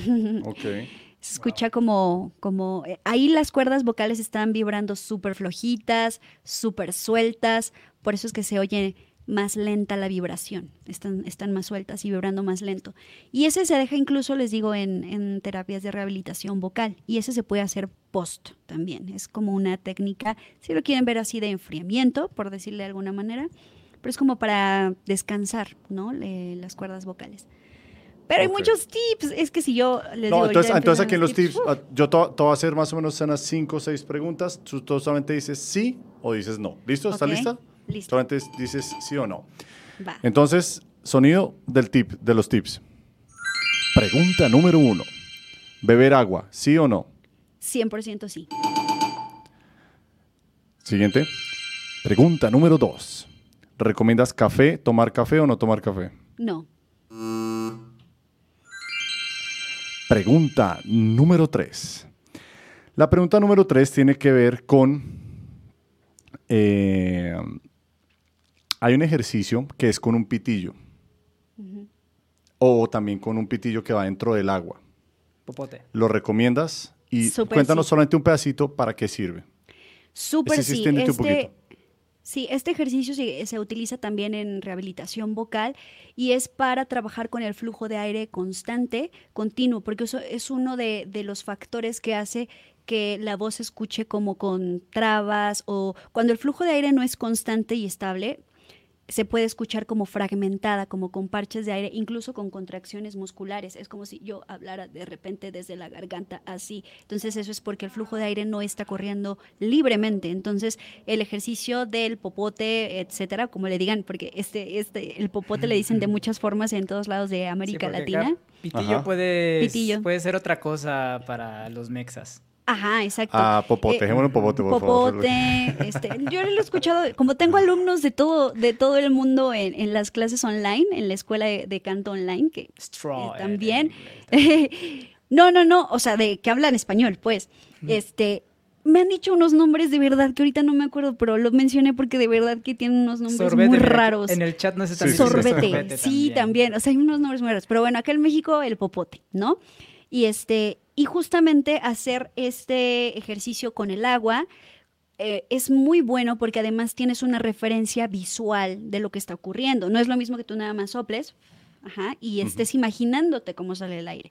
Se escucha como, como, eh, ahí las cuerdas vocales están vibrando súper flojitas, súper sueltas, por eso es que se oye más lenta la vibración, están, están más sueltas y vibrando más lento. Y ese se deja incluso, les digo, en, terapias de rehabilitación vocal y ese se puede hacer post también. Es como una técnica, si lo quieren ver así, de enfriamiento, por decirle de alguna manera, pero es como para descansar, ¿no? las cuerdas vocales. Pero hay muchos tips. Es que si yo les no, Entonces, entonces aquí en los tips, ah, yo te, voy a hacer más o menos unas 5 o 6 preguntas. Tú solamente dices sí o dices no. ¿Listo? ¿Estás lista? Listo. Solamente dices sí o no. Va. Entonces, sonido del tip, de los tips. Pregunta número uno. ¿Beber agua, sí o no? 100% sí. Siguiente. Pregunta número dos. ¿Recomiendas café, tomar café o no tomar café? No. Pregunta número tres. La pregunta número tres tiene que ver con eh, hay un ejercicio que es con un pitillo. O también con un pitillo que va dentro del agua. Popote. ¿Lo recomiendas? Y cuéntanos solamente un pedacito para qué sirve. Súper sí. Este, sí, este ejercicio se, utiliza también en rehabilitación vocal y es para trabajar con el flujo de aire constante, continuo, porque eso es uno de, de los factores que hace que la voz se escuche como con trabas o cuando el flujo de aire no es constante y estable, se puede escuchar como fragmentada, como con parches de aire, incluso con contracciones musculares. Es como si yo hablara de repente desde la garganta así. Entonces eso es porque el flujo de aire no está corriendo libremente. Entonces el ejercicio del popote, etcétera, como le digan, porque este, este, el popote le dicen de <laughs> muchas formas en todos lados de América Sí, Latina. acá Pitillo puede, Pitillo. puede ser otra cosa para los mexas. Ajá, exacto. Ah, popote, Eh, en popote, por favor. Popote, este, yo lo he escuchado, como tengo alumnos de todo, de todo el mundo en, en las clases online, en la escuela de, de canto online, que Straw. eh, también. <laughs> no, no, no, o sea, de que hablan español, pues. Este, me han dicho unos nombres de verdad que ahorita no me acuerdo, pero lo mencioné porque de verdad que tienen unos nombres Sorbete muy raros. En el chat no sé Sí, también. sí, sí. Sorbete, sí, también. O sea, hay unos nombres muy raros. Pero bueno, acá en México el popote, ¿no? Y este, y justamente hacer este ejercicio con el agua eh, es muy bueno porque además tienes una referencia visual de lo que está ocurriendo. No es lo mismo que tú nada más soples ajá, y estés imaginándote cómo sale el aire.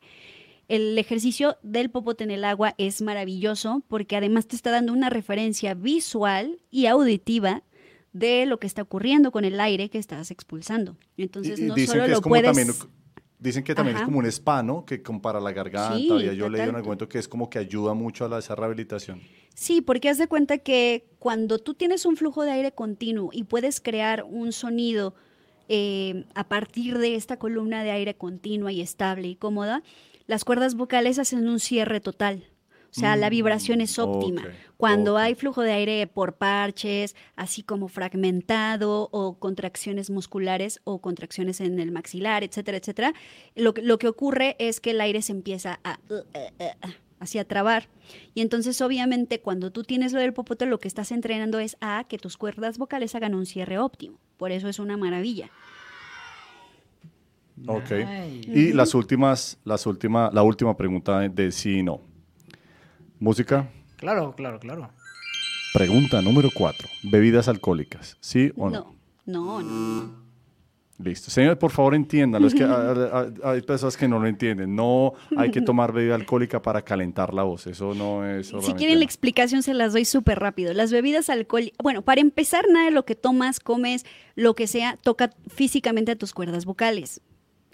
El ejercicio del popote en el agua es maravilloso porque además te está dando una referencia visual y auditiva de lo que está ocurriendo con el aire que estás expulsando. Entonces Y- y no solo que es lo puedes... también, dicen que también es como un spa, ¿no? Que compara la garganta. Sí, había yo leí en algún momento que es como que ayuda mucho a la, esa rehabilitación. Sí, porque haz de cuenta que cuando tú tienes un flujo de aire continuo y puedes crear un sonido eh, a partir de esta columna de aire continua y estable y cómoda, las cuerdas vocales hacen un cierre total. O sea, la Mm, vibración es óptima. ok, Cuando hay flujo de aire por parches, así como fragmentado o contracciones musculares o contracciones en el maxilar, etcétera, etcétera, lo, que- lo que ocurre es que el aire se empieza a... uh, uh, uh, uh, así a trabar. Y entonces, obviamente, cuando tú tienes lo del popote, lo que estás entrenando es a que tus cuerdas vocales hagan un cierre óptimo. Por eso es una maravilla. Ok. Nice. Y las últimas, las última, la última pregunta de, de sí y no. Música. Claro, claro, claro. Pregunta número cuatro. Bebidas alcohólicas. ¿Sí o no? No, no, no. Listo. Señores, por favor entiéndanlo. Es que <laughs> hay personas que no lo entienden. No hay que tomar bebida alcohólica para calentar la voz. Eso no es. Si quieren la explicación, se las doy súper rápido. Las bebidas alcohólicas, bueno, para empezar, nada de lo que tomas, comes, lo que sea, toca físicamente a tus cuerdas vocales.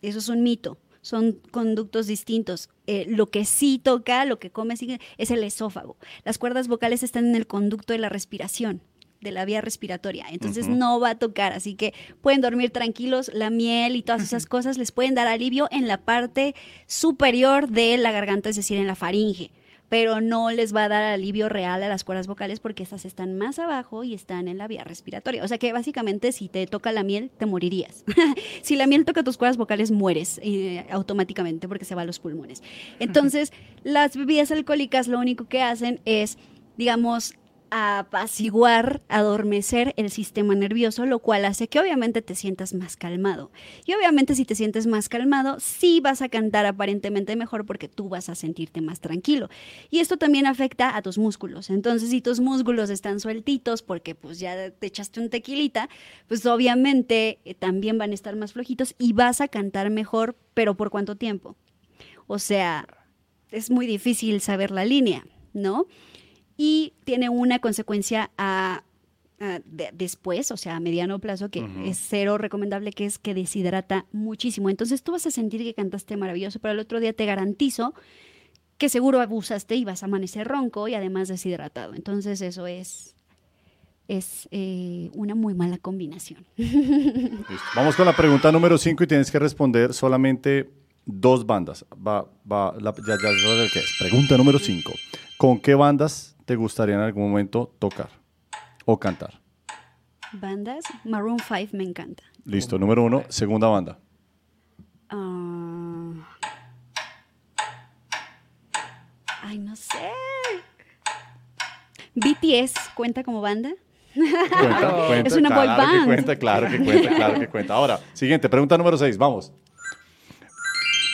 Eso es un mito. Son conductos distintos. Eh, lo que sí toca, lo que comes, sí, es el esófago. Las cuerdas vocales están en el conducto de la respiración, de la vía respiratoria. Entonces no va a tocar. Así que pueden dormir tranquilos. La miel y todas esas cosas les pueden dar alivio en la parte superior de la garganta, es decir, en la faringe pero no les va a dar alivio real a las cuerdas vocales porque estas están más abajo y están en la vía respiratoria. O sea que básicamente si te toca la miel, te morirías. <laughs> si la miel toca tus cuerdas vocales, mueres eh, automáticamente porque se va a los pulmones. Entonces, las bebidas alcohólicas lo único que hacen es, digamos, apaciguar, adormecer el sistema nervioso, lo cual hace que obviamente te sientas más calmado. Y obviamente si te sientes más calmado, sí vas a cantar aparentemente mejor porque tú vas a sentirte más tranquilo. Y esto también afecta a tus músculos. Entonces, si tus músculos están sueltitos porque pues ya te echaste un tequilita, pues obviamente eh, también van a estar más flojitos y vas a cantar mejor, pero ¿por cuánto tiempo? O sea, es muy difícil saber la línea, ¿no? Y tiene una consecuencia a, a de- después, o sea, a mediano plazo, que es cero recomendable, que es que deshidrata muchísimo. Entonces tú vas a sentir que cantaste maravilloso, pero el otro día te garantizo que seguro abusaste y vas a amanecer ronco y además deshidratado. Entonces eso es, es eh, una muy mala combinación. <laughs> Listo. Vamos con la pregunta número 5 y tienes que responder solamente dos bandas. Va, va, la- ya, ya es. Pregunta número 5. ¿Con qué bandas te gustaría en algún momento tocar o cantar? Bandas, Maroon 5 me encanta. Listo. Número 1. Segunda banda. Ah. Ay, no sé. BTS cuenta como banda. Cuenta, <laughs> cuenta, Es una boy claro que band. cuenta, claro que cuenta, claro que cuenta. Ahora, siguiente, pregunta número 6, vamos.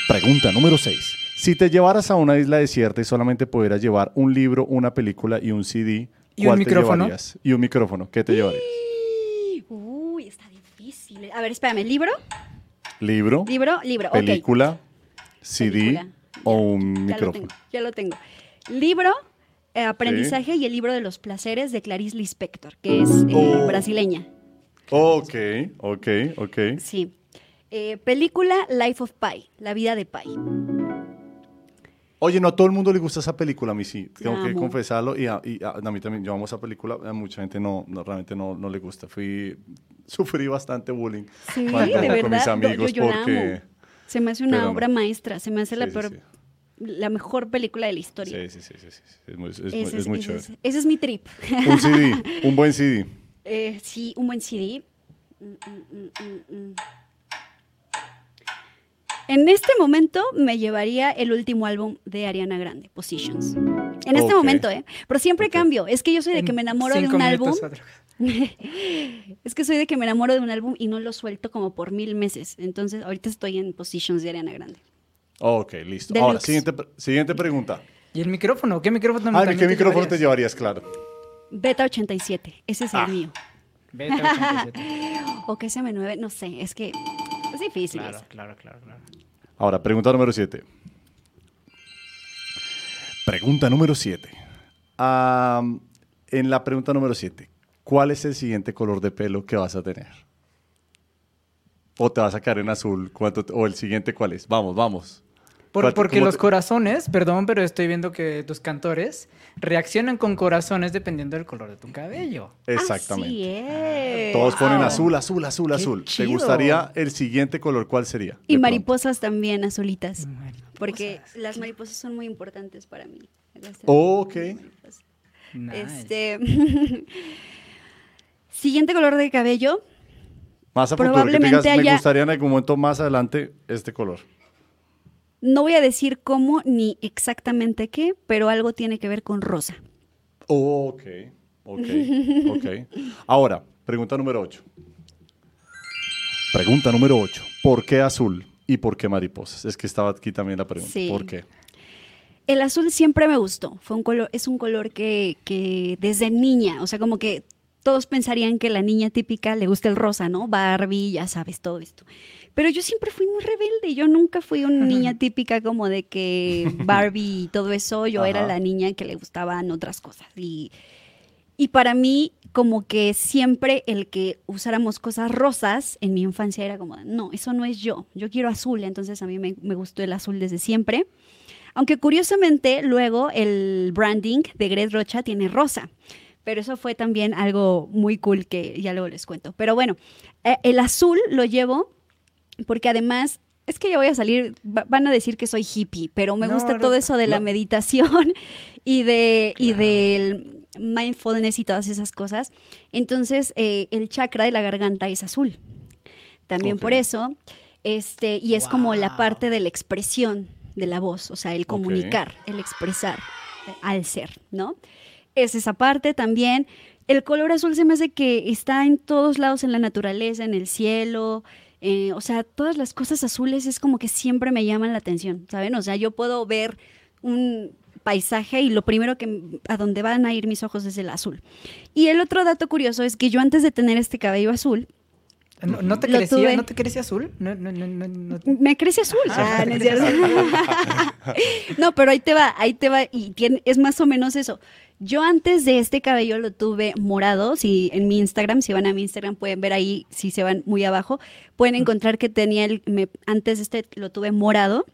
Pregunta número 6. Si te llevaras a una isla desierta y solamente pudieras llevar un libro, una película y un CD, Y un ¿cuál te micrófono. llevarías? Y un micrófono, ¿qué te llevarías? Uy, está difícil. A ver, espérame. ¿Libro? ¿Libro, ¿Libro? Libro. ok. película, CD Película. o un Ya lo micrófono? tengo. Ya lo tengo. Libro, eh, aprendizaje y el libro de los placeres de Clarice Lispector, que es eh, Oh. brasileña. Ok, ok, ok. Sí. Eh, película Life of Pi, La vida de Pi. Oye, no a todo el mundo le gusta esa película, a mí sí, tengo que confesarlo, y a, y a- a mí también, yo amo esa película, a mucha gente no, no realmente no, no le gusta, fui, <laughs> sufrí bastante bullying Sí, cuando- de con mis verdad. yo- amigos yo, yo la porque... amo. Se me hace una pero no. obra maestra, se me hace la, Sí, sí, peor- sí. la mejor película de la historia. Sí, sí, sí, sí, es muy, es muy- Ese es es, muy ese chévere. es- ese es mi trip. Un CD, un buen CD. <laughs> Eh, sí, un buen CD. Mm, mm, mm, mm. En este momento me llevaría el último álbum de Ariana Grande, Positions. En este momento, ¿eh? Pero siempre cambio. Es que yo soy de que me enamoro de un álbum. <laughs> Es que soy de que me enamoro de un álbum y no lo suelto como por mil meses. Entonces, ahorita estoy en Positions de Ariana Grande. Ok, listo. Deluxe. Ahora, siguiente, siguiente pregunta. ¿Y el micrófono? ¿Qué micrófono Ah, ¿qué micrófono te llevarías? llevarías? Claro. Beta 87, ese es el Ah. mío. Beta 87. <laughs> O que SM9, no sé, es que es difícil. Claro, eso. claro, claro, claro. Ahora, pregunta número 7. Pregunta número 7. en la pregunta número 7, ¿cuál es el siguiente color de pelo que vas a tener? ¿O te vas a quedar en azul? ¿Cuánto ¿O el siguiente cuál es? Vamos, vamos. Por- ¿Cuál te- porque los te- corazones, perdón, pero estoy viendo que tus cantores reaccionan con corazones dependiendo del color de tu cabello. Exactamente. Así es. Todos ponen Wow. azul, azul, azul, Qué azul. ¿Te gustaría el siguiente color? ¿Cuál sería? Y De pronto. mariposas también azulitas. Mariposas. Porque las mariposas son muy importantes para mí. Oh, ok. mariposas. Nice. Este. <laughs> Siguiente color de cabello. Más a futuro, que te probablemente me gustaría en algún momento más adelante este color. No voy a decir cómo ni exactamente qué, pero algo tiene que ver con rosa. Oh, ok, ok, ok. Ahora, pregunta número 8. Pregunta número 8. ¿Por qué azul y por qué mariposas? Es que estaba aquí también la pregunta. Sí. ¿Por qué? El azul siempre me gustó. Fue un color, es un color que, que desde niña, o sea, como que todos pensarían que la niña típica le gusta el rosa, ¿no? Barbie, ya sabes, todo esto. Pero yo siempre fui muy rebelde. Yo nunca fui una <laughs> niña típica como de que <laughs> Barbie y todo eso. Yo era la niña que le gustaban otras cosas. Y, y para mí, como que siempre el que usáramos cosas rosas en mi infancia era como, no, eso no es yo. Yo quiero azul. Entonces a mí me, me gustó el azul desde siempre. Aunque curiosamente luego el branding de Gret Rocha tiene rosa. Pero eso fue también algo muy cool que ya luego les cuento. Pero bueno, eh, el azul lo llevo porque además es que ya voy a salir, va- van a decir que soy hippie, pero me No, gusta no, todo eso de la meditación <laughs> y de y del mindfulness y todas esas cosas. Entonces, eh, el chakra de la garganta es azul. También por eso, este, y es como la parte de la expresión de la voz, o sea, el comunicar, el expresar eh, al ser, ¿no? Es esa parte también. El color azul se me hace que está en todos lados en la naturaleza, en el cielo, eh, o sea, todas las cosas azules es como que siempre me llaman la atención, ¿saben? O sea, yo puedo ver un paisaje y lo primero que a donde van a ir mis ojos es el azul. Y el otro dato curioso es que yo antes de tener este cabello azul, ¿No, no te crecía, tuve. ¿No te crecía azul? No, me crece azul. Ah, cierto. <laughs> no, pero ahí te va, ahí te va y tiene, es más o menos eso. Yo antes de este cabello lo tuve morado, si en mi Instagram, si van a mi Instagram pueden ver ahí, si se van muy abajo, pueden encontrar que tenía el, me- antes este lo tuve morado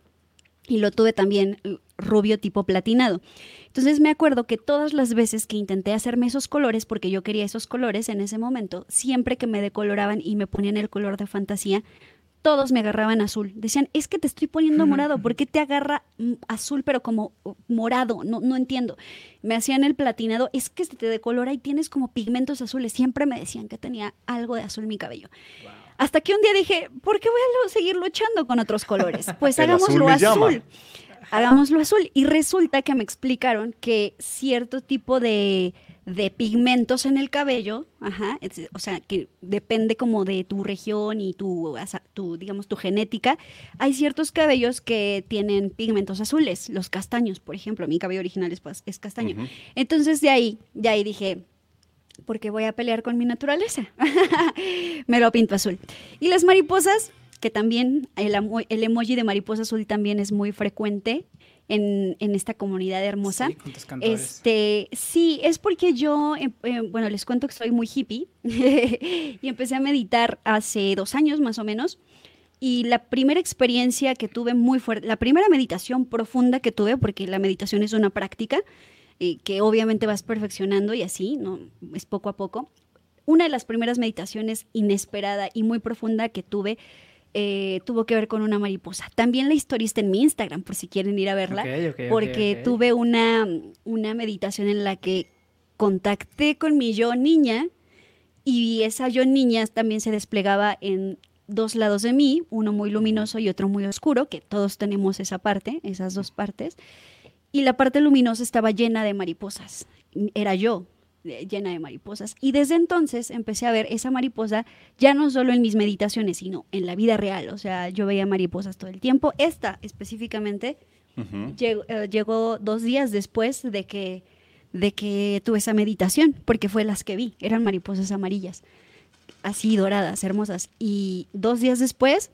y lo tuve también rubio tipo platinado. Entonces me acuerdo que todas las veces que intenté hacerme esos colores, porque yo quería esos colores en ese momento, siempre que me decoloraban y me ponían el color de fantasía, todos me agarraban azul. Decían, es que te estoy poniendo morado, ¿por qué te agarra mm, azul pero como morado? No, no entiendo. Me hacían el platinado, es que se te decolora y tienes como pigmentos azules. Siempre me decían que tenía algo de azul en mi cabello. Hasta que un día dije, ¿por qué voy a seguir luchando con otros colores? <laughs> Pues azul hagámoslo azul. llama. Hagámoslo azul. Y resulta que me explicaron que cierto tipo de, de pigmentos en el cabello, ajá, es- o sea, que depende como de tu región y tu, digamos, tu genética, hay ciertos cabellos que tienen pigmentos azules, los castaños, por ejemplo, mi cabello original es, pas- es castaño. Entonces de ahí, de ahí dije, porque voy a pelear con mi naturaleza. <laughs> Me lo pinto azul. Y las mariposas, que también el, el emoji de mariposa azul también es muy frecuente en, en esta comunidad hermosa. Sí, con tus cantores. Este, sí, es porque yo, em- eh, bueno, les cuento que soy muy hippie <laughs> y empecé a meditar hace dos años más o menos. Y la primera experiencia que tuve muy fuerte, la primera meditación profunda que tuve, porque la meditación es una práctica eh, que obviamente vas perfeccionando y así, ¿no? Es poco a poco. Una de las primeras meditaciones inesperada y muy profunda que tuve eh, tuvo que ver con una mariposa. También la historia está en mi Instagram, por si quieren ir a verla porque tuve una, una meditación en la que contacté con mi yo niña y esa yo niña también se desplegaba en dos lados de mí, uno muy luminoso y otro muy oscuro, que todos tenemos esa parte, esas dos partes. Y la parte luminosa estaba llena de mariposas. Era yo llena de mariposas. Y desde entonces empecé a ver esa mariposa ya no solo en mis meditaciones, sino en la vida real. O sea, yo veía mariposas todo el tiempo. Esta específicamente llegó, eh, llegó dos días después de que, de que tuve esa meditación, porque fue las que vi, eran mariposas amarillas, así doradas, hermosas. Y dos días después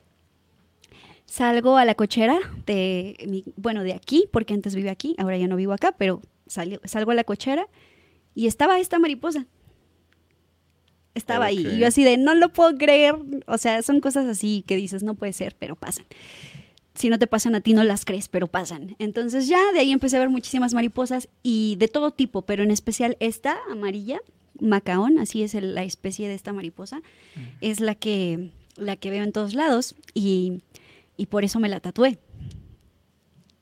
salgo a la cochera de, mi- bueno, de aquí, porque antes vivía aquí, ahora ya no vivo acá, pero salí- salgo a la cochera y estaba esta mariposa. Estaba ahí. Y yo así de, no lo puedo creer. O sea, son cosas así que dices, no puede ser, pero pasan si no te pasan a ti no las crees, pero pasan. Entonces ya de ahí empecé a ver muchísimas mariposas y de todo tipo, pero en especial esta amarilla, macaón, así es el- la especie de esta mariposa, es la que, la que veo en todos lados y, y por eso me la tatué.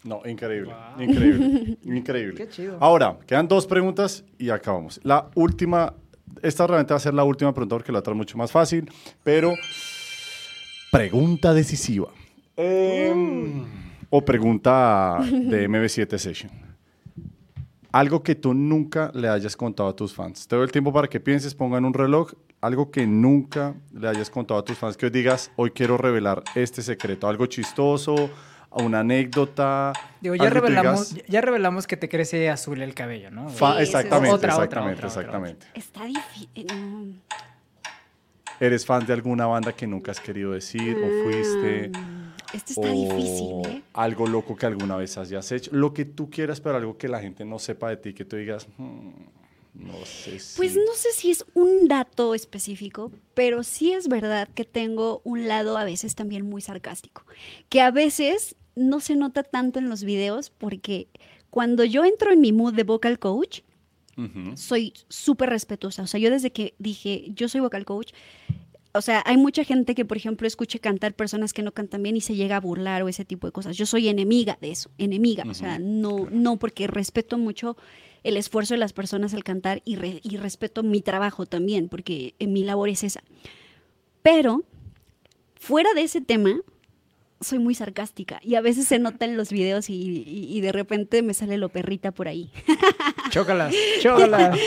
No, increíble, Wow. increíble, <laughs> increíble. Qué chido. Ahora, quedan dos preguntas y acabamos. La última, esta realmente va a ser la última pregunta porque la otra es mucho más fácil, pero pregunta decisiva. Em, o pregunta de MB7 Session. Algo que tú nunca le hayas contado a tus fans. Te doy el tiempo para que pienses, pongan un reloj. Algo que nunca le hayas contado a tus fans, que hoy digas, hoy quiero revelar este secreto. Algo chistoso, una anécdota. Digo, ya revelamos, digas, ya revelamos que te crece azul el cabello, ¿no? Sí, exactamente, otra, otra, exactamente, otra, otra, exactamente. Está difícil. ¿Eres fan de alguna banda que nunca has querido decir o fuiste? Esto está o difícil, ¿eh? algo loco que alguna vez hayas hecho. Lo que tú quieras, pero algo que la gente no sepa de ti, que tú digas, "Hmm, no sé si... Pues no sé si es un dato específico, pero sí es verdad que tengo un lado a veces también muy sarcástico, que a veces no se nota tanto en los videos porque cuando yo entro en mi mood de vocal coach, Ujú. soy súper respetuosa. O sea, yo desde que dije, yo soy vocal coach, o sea, hay mucha gente que, por ejemplo, escuche cantar personas que no cantan bien y se llega a burlar o ese tipo de cosas. Yo soy enemiga de eso, enemiga. O sea, no, no, porque respeto mucho el esfuerzo de las personas al cantar y, re- y respeto mi trabajo también, porque en mi labor es esa. Pero, fuera de ese tema, soy muy sarcástica y a veces se nota en los videos y, y- y de repente me sale lo perrita por ahí. <laughs> Chócalas, <laughs> chócalas.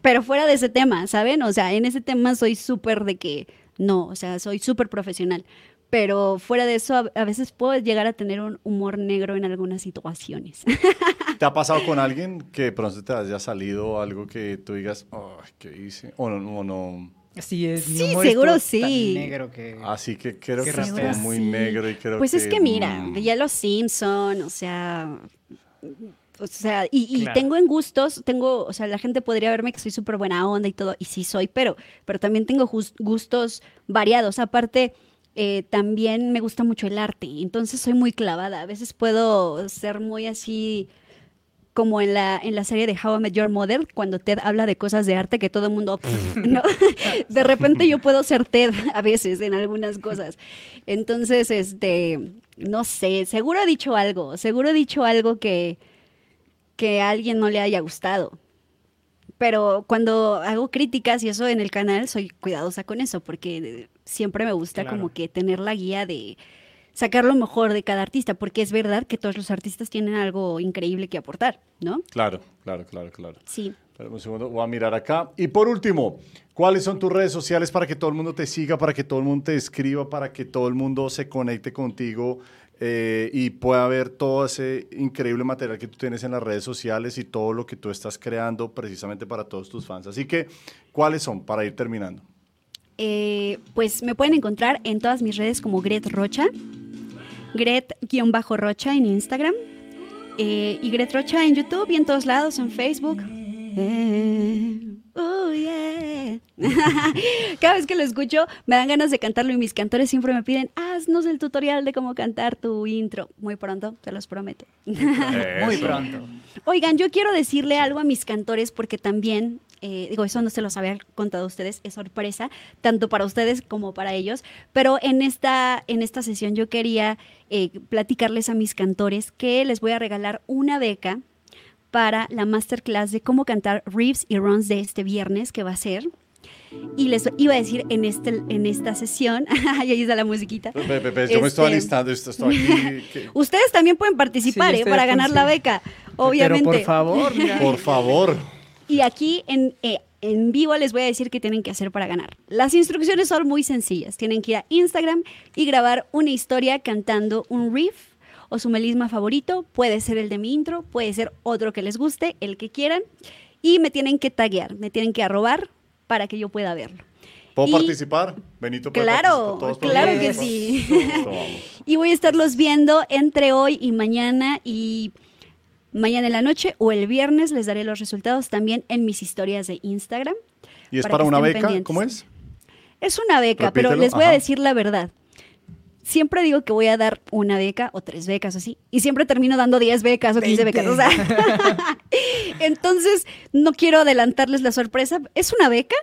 Pero fuera de ese tema, ¿saben? O sea, en ese tema soy súper de que no, o sea, soy súper profesional. Pero fuera de eso, a, a veces puedo llegar a tener un humor negro en algunas situaciones. <laughs> ¿Te ha pasado con alguien que pronto te haya salido algo que tú digas, "Ay, ¿qué hice? O no, o no. Así es. mi Sí, humor seguro sí. negro que... Así que creo que estuvo raspero. muy Sí. negro y creo pues que... es que mira, mm, veía los Simpson, o sea, o sea, y, y Claro. tengo en gustos, tengo, o sea, la gente podría verme que soy súper buena onda y todo, y sí soy, pero, pero también tengo gustos variados. Aparte, eh, también me gusta mucho el arte, entonces soy muy clavada. A veces puedo ser muy así como en la, en la serie de How I Met Your Mother, cuando Ted habla de cosas de arte que todo el mundo, <laughs> ¿no? <laughs> De repente yo puedo ser Ted <laughs> a veces en algunas cosas. Entonces, este, no sé, seguro he dicho algo, seguro he dicho algo que, que a alguien no le haya gustado. Pero cuando hago críticas y eso en el canal, soy cuidadosa con eso, porque siempre me gusta Claro. como que tener la guía de sacar lo mejor de cada artista, porque es verdad que todos los artistas tienen algo increíble que aportar, ¿no? Claro, claro, claro, claro. Sí. Un segundo, voy a mirar acá. Y por último, ¿cuáles son tus redes sociales para que todo el mundo te siga, para que todo el mundo te escriba, para que todo el mundo se conecte contigo eh, y pueda ver todo ese increíble material que tú tienes en las redes sociales y todo lo que tú estás creando precisamente para todos tus fans? Así que, ¿cuáles son para ir terminando? Eh, pues me pueden encontrar en todas mis redes como Gret Rocha. Gret-Rocha en Instagram. eh, y Gret Rocha en YouTube y en todos lados, en Facebook. Eh, oh, yeah. <laughs> Cada vez que lo escucho me dan ganas de cantarlo y mis cantores siempre me piden, haznos el tutorial de cómo cantar tu intro. Muy pronto, te los prometo. Muy pronto. <laughs> Oigan, yo quiero decirle algo a mis cantores porque también, eh, digo, eso no se los había contado a ustedes, es sorpresa, tanto para ustedes como para ellos, pero en esta, en esta sesión yo quería eh, platicarles a mis cantores que les voy a regalar una beca para la masterclass de cómo cantar riffs y runs de este viernes que va a ser. Y les iba a decir en, este, en esta sesión, <laughs> y ahí está la musiquita. Yo me estoy Este, alistando, esto estoy aquí. <laughs> que- Ustedes también pueden participar Sí, ¿eh? para ganar la beca, obviamente. Pero por favor. Por favor. Y aquí en, eh, en vivo les voy a decir qué tienen que hacer para ganar. Las instrucciones son muy sencillas. Tienen que ir a Instagram y grabar una historia cantando un riff o su melisma favorito. Puede ser el de mi intro, puede ser otro que les guste, el que quieran. Y me tienen que taguear, me tienen que arrobar para que yo pueda verlo. ¿Puedo Y- participar? Benito, ¿puede Claro, participar? ¿Todos claro que sí. <laughs> Y voy a estarlos viendo entre hoy y mañana y mañana en la noche o el viernes les daré los resultados también en mis historias de Instagram. ¿Y es para una beca? pendientes. ¿Cómo es? Es una beca, pero les voy a decir la verdad. Siempre digo que voy a dar una beca o tres becas así, y siempre termino dando 10 becas o 15 becas. O sea, <laughs> <laughs> entonces no quiero adelantarles la sorpresa. Es una beca,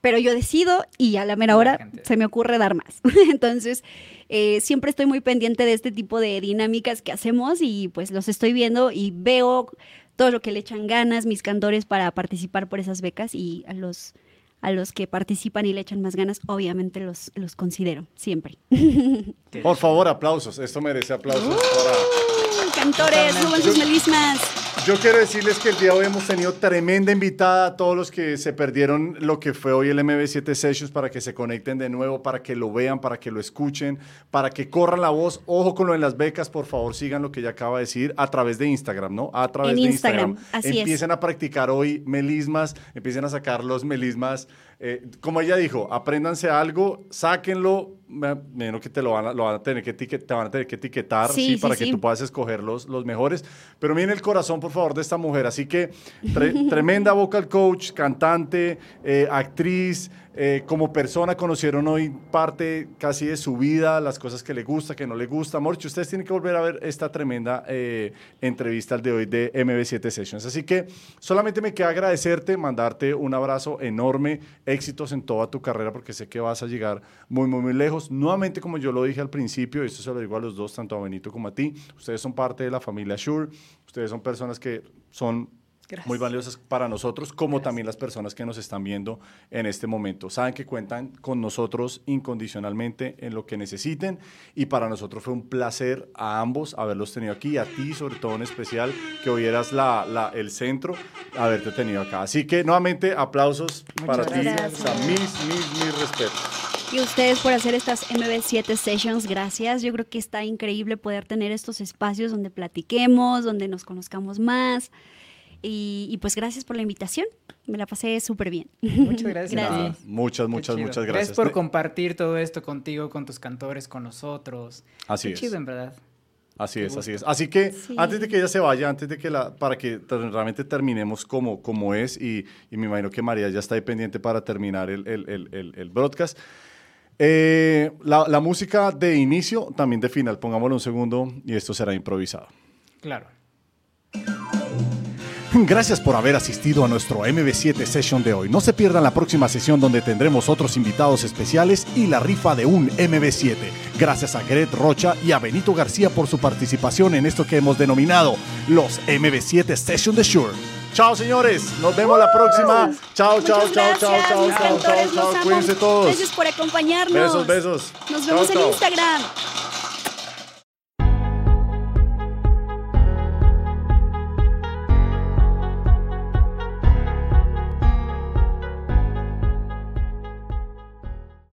pero yo decido y a la mera hora se me ocurre dar más. <laughs> Entonces, eh, siempre estoy muy pendiente de este tipo de dinámicas que hacemos y pues los estoy viendo y veo todo lo que le echan ganas mis cantores para participar por esas becas y a los a los que participan y le echan más ganas, obviamente los, los considero, siempre. <laughs> Por favor, aplausos. Esto merece aplausos. Uh. para- Cantores, suban sus melismas. Yo quiero decirles que el día de hoy hemos tenido tremenda invitada a todos los que se perdieron lo que fue hoy el MB7 Sessions para que se conecten de nuevo, para que lo vean, para que lo escuchen, para que corran la voz. Ojo con lo de las becas, por favor, sigan lo que ella acaba de decir a través de Instagram, ¿no? A través En de Instagram, Instagram. así es. Empiecen a practicar hoy melismas, empiecen a sacar los melismas. Eh, como ella dijo, apréndanse algo, sáquenlo. Me me imagino que te lo van a, lo van a tener que etiquetar, te van a tener que etiquetar, Sí, sí, sí, para sí. que tú puedas escoger los, los mejores. Pero miren el corazón, por favor, de esta mujer. Así que tre- <laughs> tremenda vocal coach, cantante, eh, actriz. Eh, como persona conocieron hoy parte casi de su vida, las cosas que le gusta, que no le gusta. Morchi, ustedes tienen que volver a ver esta tremenda eh, entrevista al de hoy de MB7 Sessions. Así que solamente me queda agradecerte, mandarte un abrazo enorme, éxitos en toda tu carrera, porque sé que vas a llegar muy, muy, muy lejos. Nuevamente, como yo lo dije al principio, y esto se lo digo a los dos, tanto a Benito como a ti, ustedes son parte de la familia Shure, ustedes son personas que son Gracias. muy valiosas para nosotros, como también las personas que nos están viendo en este momento. Saben que cuentan con nosotros incondicionalmente en lo que necesiten y para nosotros fue un placer a ambos haberlos tenido aquí, a ti sobre todo en especial, que hoy eras la, la- el centro, haberte tenido acá. Así que nuevamente aplausos Muchas para ti, gracias. o sea, mis, mis, mis respetos. Y ustedes por hacer estas MB7 Sessions, gracias. Yo creo que está increíble poder tener estos espacios donde platiquemos, donde nos conozcamos más. Y, y pues gracias por la invitación. Me la pasé súper bien. Muchas <laughs> gracias. Gracias. Muchas, muchas, muchas gracias. por compartir todo esto contigo, con tus cantores, con nosotros. Así Qué es. chido, en verdad. Así es, así es. Así que Sí. antes de que ella se vaya, antes de que la, para que realmente terminemos como, como es, y, y me imagino que María ya está ahí pendiente para terminar el, el, el, el- el broadcast. Eh, la, la música de inicio, también de final, pongámoslo un segundo y esto será improvisado. Claro. Gracias por haber asistido a nuestro MB7 Session de hoy. No se pierdan la próxima sesión donde tendremos otros invitados especiales y la rifa de un MB7. Gracias a Gret Rocha y a Benito García por su participación en esto que hemos denominado los MB7 Session de Shure. Chao señores, nos vemos la próxima. Chao, chao, chao, chao, chao, chao, chao, chao. Cuídense todos. Gracias por acompañarnos. Besos, besos. Nos Chao, vemos en chao. Instagram.